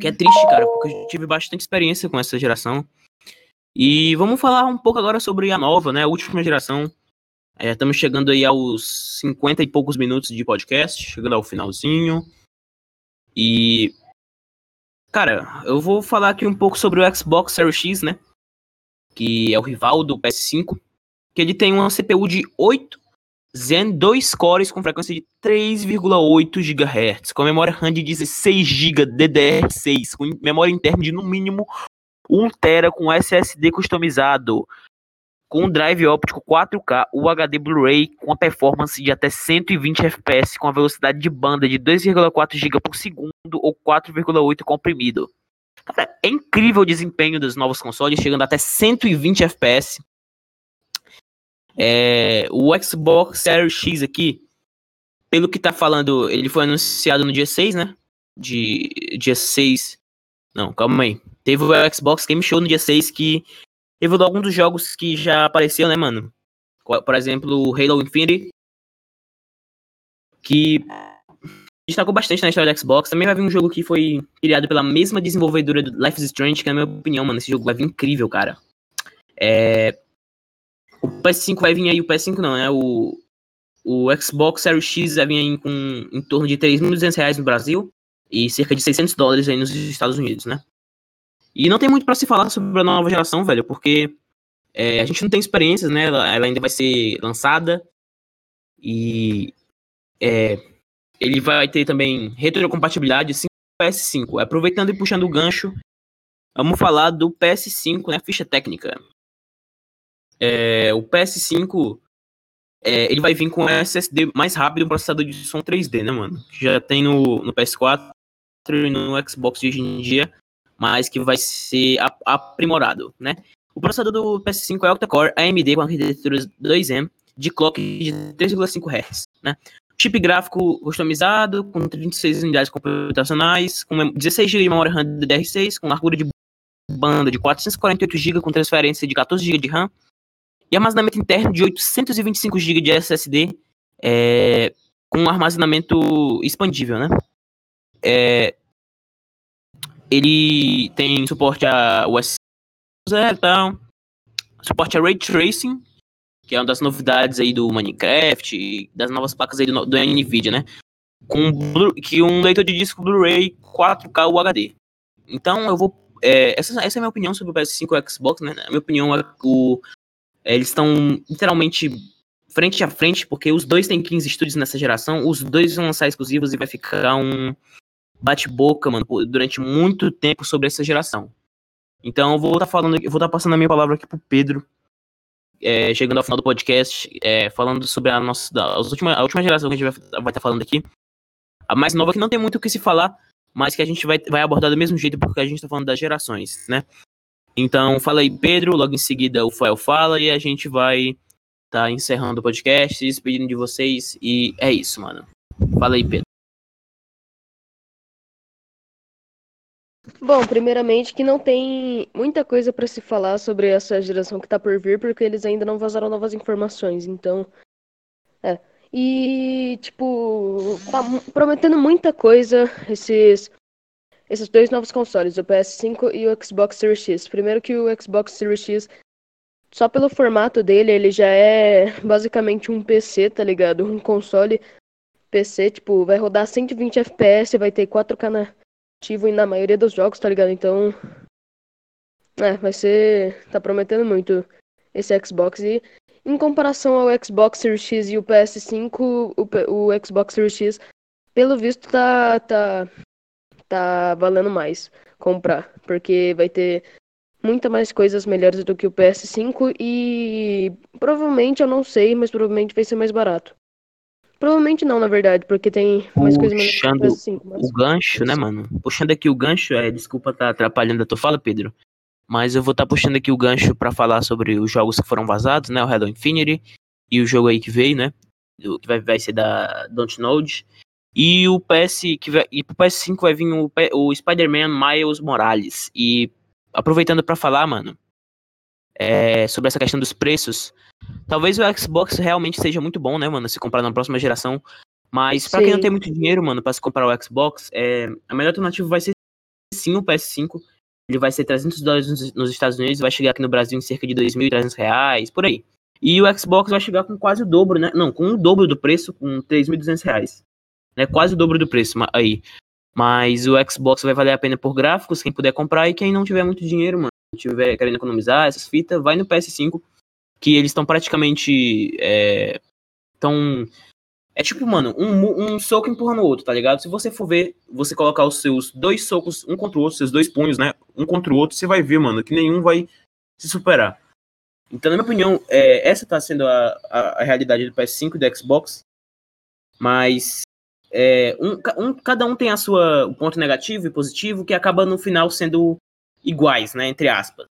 Que é triste, cara, porque eu tive bastante experiência com essa geração. E vamos falar um pouco agora sobre a nova, né? A última geração é, estamos chegando aí aos 50 e poucos minutos de podcast, chegando ao finalzinho. E. Cara, eu vou falar aqui um pouco sobre o Xbox Series X, né? Que é o rival do PS5. Que ele tem uma CPU de 8 Zen 2 cores com frequência de 3,8 GHz, com memória RAM de 16 GB DDR6, com memória interna de no mínimo 1 TB com SSD customizado, com drive óptico 4K, o HD Blu-ray com a performance de até 120 FPS com a velocidade de banda de 2,4 GB por segundo ou 4,8 comprimido. Cara, é incrível o desempenho dos novos consoles, chegando até 120 FPS. É, o Xbox Series X aqui, pelo que tá falando, ele foi anunciado no dia 6, né? De dia 6. Não, calma aí. Teve o Xbox Game Show no dia 6 que revelou alguns dos jogos que já apareceram, né, mano? Por exemplo, o Halo Infinity. Que destacou bastante na história do Xbox. Também vai vir um jogo que foi criado pela mesma desenvolvedora do Life is Strange, que na minha opinião, mano, esse jogo vai vir incrível, cara. É... O PS5 vai vir aí, o PS5 não, né? O, o Xbox Series X vai vir aí com em torno de 3.200 reais no Brasil e cerca de 600 dólares aí nos Estados Unidos, né? E não tem muito para se falar sobre a nova geração, velho, porque é, a gente não tem experiências, né? Ela, ainda vai ser lançada e é, ele vai ter também retrocompatibilidade 5 PS5. Aproveitando e puxando o gancho, vamos falar do PS5, né? Ficha técnica. É, o PS5 é, ele vai vir com SSD mais rápido um processador de som 3D, né, mano? Já tem no, no PS4 e no Xbox hoje em dia, mas que vai ser aprimorado, né? O processador do PS5 é octa-core AMD com arquitetura 2M de clock de 3,5 Hz, né? Chip gráfico customizado, com 36 unidades computacionais, com 16 GB de memória RAM DDR6, com largura de banda de 448 GB, com transferência de 14 GB de RAM, e armazenamento interno de 825 GB de SSD, é, com armazenamento expandível, né? É, ele tem suporte a USB 0 e tal, suporte a Ray Tracing, que é uma das novidades aí do Minecraft, das novas placas aí do, do NVIDIA, né? Com que um leitor de disco Blu-ray 4K UHD. Então eu vou. É, essa, essa é a minha opinião sobre o PS5 e o Xbox, né? A minha opinião é o, é, eles estão literalmente frente a frente, porque os dois têm 15 estúdios nessa geração, os dois vão lançar exclusivos e vai ficar um bate-boca, mano, durante muito tempo sobre essa geração. Então eu vou estar tá falando, eu vou estar tá passando a minha palavra aqui pro Pedro, é, chegando ao final do podcast, é, falando sobre a nossa, a última, a última geração que a gente vai, estar tá falando aqui. A mais nova que não tem muito o que se falar, mas que a gente vai, vai abordar do mesmo jeito porque a gente está falando das gerações, né? Então, fala aí, Pedro, logo em seguida o Fael fala e a gente vai tá encerrando o podcast, despedindo de vocês e é isso, mano. Fala aí, Pedro. Bom, primeiramente que não tem muita coisa para se falar sobre essa geração que tá por vir, porque eles ainda não vazaram novas informações, então. É. E, tipo, tá prometendo muita coisa esses, esses dois novos consoles, o PS5 e o Xbox Series X. Primeiro que o Xbox Series X, só pelo formato dele, ele já é basicamente um PC, tá ligado? Um console PC, tipo, vai rodar 120 FPS, vai ter 4K na ativo na maioria dos jogos, tá ligado? Então. É, vai ser. Tá prometendo muito esse Xbox. E em comparação ao Xbox Series X e o PS5, o, o Xbox Series X, pelo visto, tá, tá. Tá valendo mais comprar. Porque vai ter muita mais coisas melhores do que o PS5 e provavelmente, eu não sei, mas provavelmente vai ser mais barato. Provavelmente não, na verdade, porque tem mais coisas Puxando assim, mas... o gancho, né, mano? Puxando aqui o gancho, é, desculpa estar tá atrapalhando a tua fala, Pedro. Mas eu vou estar tá puxando aqui o gancho para falar sobre os jogos que foram vazados, né? O Halo Infinity e o jogo aí que veio, né? O que vai, vai ser da Dontnod. E o PS que vai, e pro PS5 vai vir o, o Spider-Man Miles Morales. E aproveitando para falar, mano, é, sobre essa questão dos preços, Talvez o Xbox realmente seja muito bom, né, mano, se comprar na próxima geração. Mas para quem não tem muito dinheiro, mano, para se comprar o Xbox, é, a melhor alternativa vai ser sim o PS5. Ele vai ser 300 dólares nos Estados Unidos, vai chegar aqui no Brasil em cerca de 2.300 reais, por aí. E o Xbox vai chegar com quase o dobro, né? Não, com o dobro do preço, com 3.200 reais. Né? Quase o dobro do preço aí. Mas o Xbox vai valer a pena por gráficos, quem puder comprar. E quem não tiver muito dinheiro, mano, tiver querendo economizar essas fitas, vai no PS5 que eles estão praticamente. É, é, tipo, mano, um, um soco empurrando o outro, tá ligado? Se você for ver, você colocar os seus dois socos um contra o outro, seus dois punhos, né? Um contra o outro, você vai ver, mano, que nenhum vai se superar. Então, na minha opinião, é, essa está sendo a, a, a, realidade do PS5 e do Xbox. Mas é, um, um, cada um tem a sua ponto negativo e positivo que acaba no final sendo iguais, né? Entre aspas.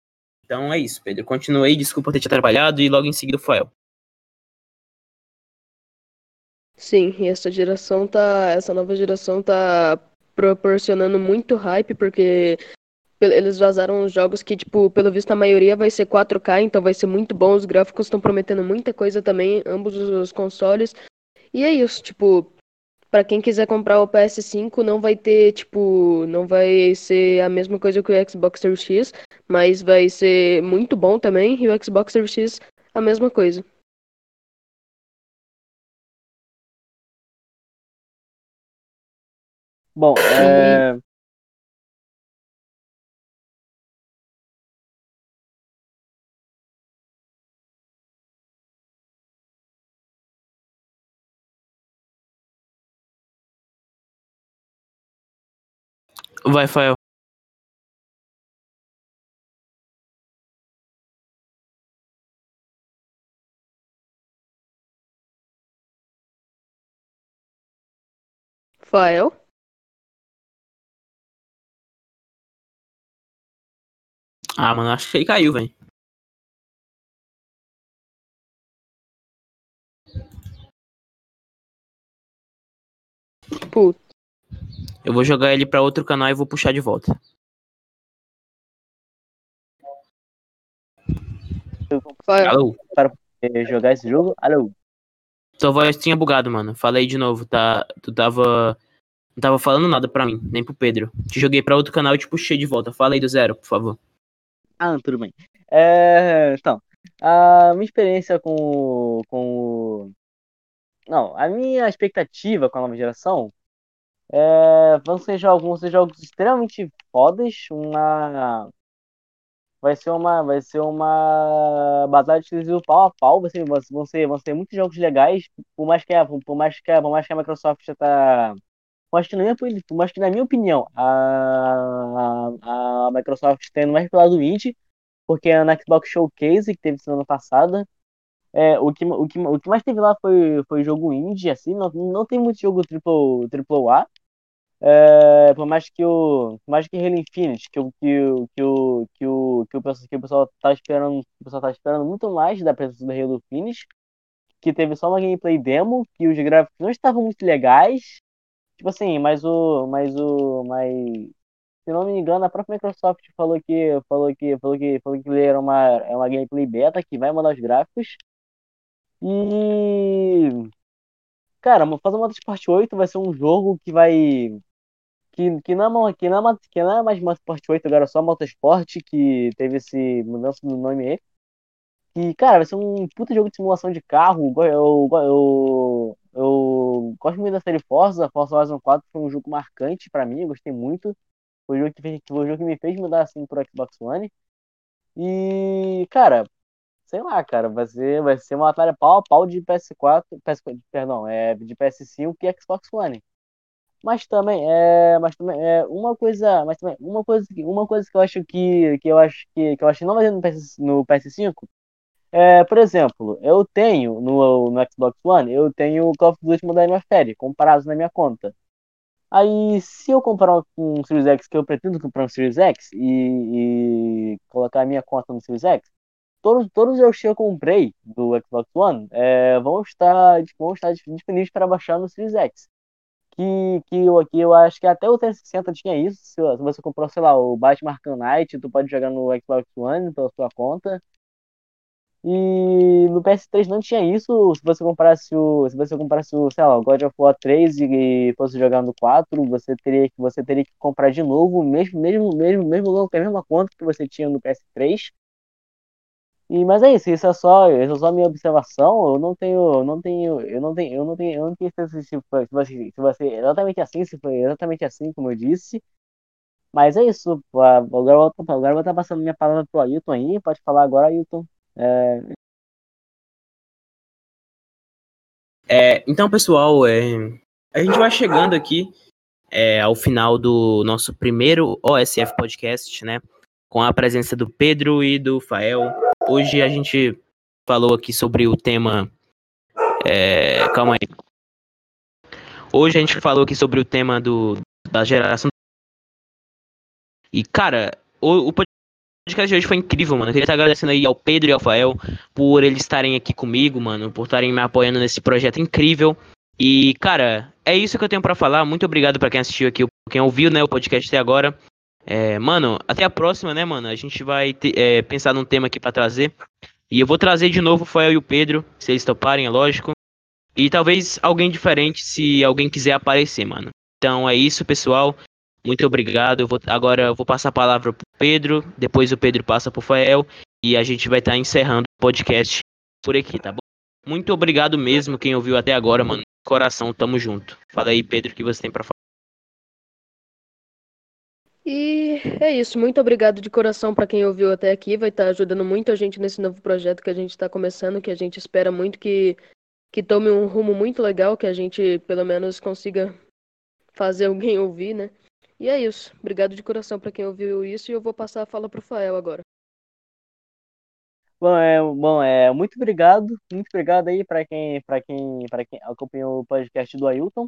Então é isso, Pedro. Continuei, desculpa ter te atrapalhado e logo em seguida o Fael. Sim, e essa geração tá. Essa nova geração tá proporcionando muito hype, porque eles vazaram os jogos que, tipo, pelo visto a maioria vai ser 4K, então vai ser muito bom. Os gráficos estão prometendo muita coisa também, ambos os consoles. E é isso, tipo, para quem quiser comprar o PS5, não vai ter, tipo, não vai ser a mesma coisa que o Xbox Series X, mas vai ser muito bom também, e o Xbox Series X a mesma coisa. Bom, é... Vai, Fael. Fael? Ah, mano, acho que ele caiu, velho. Puta. Eu vou jogar ele para outro canal e vou puxar de volta. Alô? Para jogar esse jogo? Alô? Tua voz tinha bugado, mano. Falei de novo, tá? Tu tava. Não tava falando nada pra mim, nem pro Pedro. Te joguei pra outro canal e te puxei de volta. Fala aí do zero, por favor. Ah, tudo bem. É, então, a minha experiência com, com. Não, a minha expectativa com a nova geração é, vão ser jogos, vão ser jogos extremamente fodas. Uma. Vai ser uma. Vai ser uma batalha de pau a pau. Vai ser, vão, ser, vão ser muitos jogos legais. Por mais que a, por mais que a, por mais que a Microsoft já tá mas que, na minha, mas que na minha opinião, a, a, a Microsoft está indo mais pro lado indie, porque na Xbox Showcase, que teve semana passada, é, o, que, o, que, o que mais teve lá foi, foi jogo indie, assim, não, não tem muito jogo triple, triple A, é, por mais que o por mais que Halo Infinite que o que o que o que o que o pessoal, que o pessoal tá esperando o pessoal tá esperando muito mais da presença do Halo Infinite que teve só uma gameplay demo que os gráficos não estavam muito legais Tipo assim, mas o. Mas o. Mas. Se não me engano, a própria Microsoft falou que. Falou que. Falou que, falou que era uma, é uma gameplay beta que vai mudar os gráficos. E. Cara, fazer Motorsport 8 vai ser um jogo que vai. Que, que, não, é, que, não, é, que não é mais Motorsport 8, agora é só Motorsport, que teve esse mudança do nome aí. E, cara, vai ser um puta jogo de simulação de carro. Eu, eu, eu, eu gosto muito da série Forza. Forza Horizon 4 foi um jogo marcante pra mim, eu gostei muito. Foi o jogo que, fez, foi o jogo que me fez mudar assim pro Xbox One. E, cara, sei lá, cara, vai ser, vai ser uma batalha pau a pau de PS4, PS, perdão, é de PS5 e Xbox One. Mas também é, mas também é uma coisa, mas também uma coisa, uma coisa que eu acho que que eu acho que, que eu acho que não vai no, PS, no PS5 é, por exemplo, eu tenho no, no Xbox One, eu tenho o Call of Duty Modern Warfare comparado na minha conta. Aí, se eu comprar um, Series X, que eu pretendo comprar um Series X e, e colocar a minha conta no Series X, todos, todos os que eu comprei do Xbox One é, vão, estar, vão estar disponíveis para baixar no Series X. Que, que, eu, que eu acho que até o 360 tinha isso. Se, você comprou, sei lá, o Batman Arkham Knight, tu pode jogar no Xbox One pela sua conta. E no PS3 não tinha isso. Se você comprasse o, se você comprasse o, sei lá, o God of War 3 e fosse jogar no 4, você teria que você teria que comprar de novo, mesmo mesmo mesmo mesmo com a mesma conta que você tinha no PS3. E mas é isso, isso é só, isso é só minha observação. Eu não tenho, não tenho, eu não tenho, eu não tenho, eu não tenho certeza se vai, se ser exatamente assim, se foi exatamente assim como eu disse. Mas é isso. Agora eu vou, estar passando minha palavra pro Ailton aí. Pode falar agora, Ailton. É... É, então, pessoal, é, a gente vai chegando aqui é, ao final do nosso primeiro OSF Podcast, né? Com a presença do Pedro e do Fael. Hoje a gente falou aqui sobre o tema. É, calma aí. Hoje a gente falou aqui sobre o tema do, da geração. E, cara, o, o podcast de hoje foi incrível, mano. Eu queria estar agradecendo aí ao Pedro e ao Rafael por eles estarem aqui comigo, mano, por estarem me apoiando nesse projeto incrível. E, cara, é isso que eu tenho para falar. Muito obrigado para quem assistiu aqui, quem ouviu, né, o podcast até agora. É, mano, até a próxima, né, mano? A gente vai é, pensar num tema aqui para trazer. E eu vou trazer de novo o Fael e o Pedro, se eles toparem, é lógico. E talvez alguém diferente, se alguém quiser aparecer, mano. Então é isso, pessoal. Muito obrigado. Eu vou, agora eu vou passar a palavra pro Pedro, depois o Pedro passa pro Fael e a gente vai estar tá encerrando o podcast por aqui, tá bom? Muito obrigado mesmo quem ouviu até agora, mano. Coração, tamo junto. Fala aí, Pedro, o que você tem para falar. E é isso. Muito obrigado de coração para quem ouviu até aqui. Vai estar tá ajudando muito a gente nesse novo projeto que a gente está começando, que a gente espera muito que, que tome um rumo muito legal, que a gente pelo menos consiga fazer alguém ouvir, né? E é isso. Obrigado de coração para quem ouviu isso e eu vou passar a fala pro Fael agora. Bom, é, bom, é, muito obrigado, muito obrigado aí para quem, para quem, para quem acompanhou o podcast do Ailton.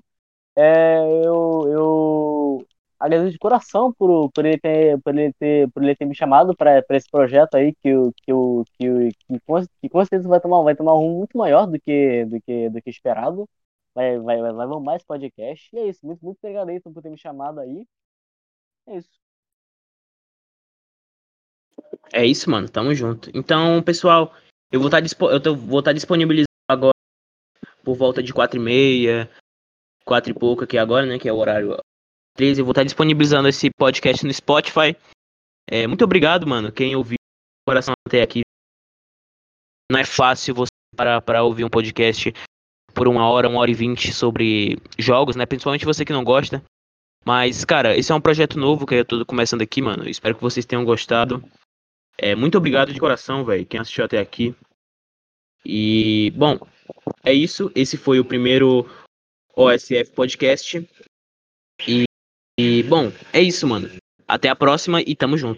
É, eu, eu agradeço de coração por, por, ele ter, por, ele ter, por ele ter me chamado para esse projeto aí, que, que, que, que, com, que com certeza vai tomar, vai tomar um rumo muito maior do que, do que, do que esperado. Vai, vai, vai, bombar esse podcast. E é isso. Muito, muito obrigado aí por ter me chamado aí. É isso. É isso, mano. Tamo junto. Então, pessoal, eu vou estar tá, eu tô, vou estar tá disponibilizando agora por volta de quatro e meia, quatro e pouco aqui agora, né? Que é o horário 13, eu vou estar disponibilizando esse podcast no Spotify. É, muito obrigado, mano, quem ouviu o coração até aqui. Não é fácil você parar para ouvir um podcast por uma hora, uma hora e vinte sobre jogos, né? Principalmente você que não gosta. Mas, cara, esse é um projeto novo que eu tô começando aqui, mano. Espero que vocês tenham gostado. É, muito obrigado de coração, velho, quem assistiu até aqui. E, bom, é isso. Esse foi o primeiro OSF Podcast. E e, bom, é isso, mano. Até a próxima e tamo junto.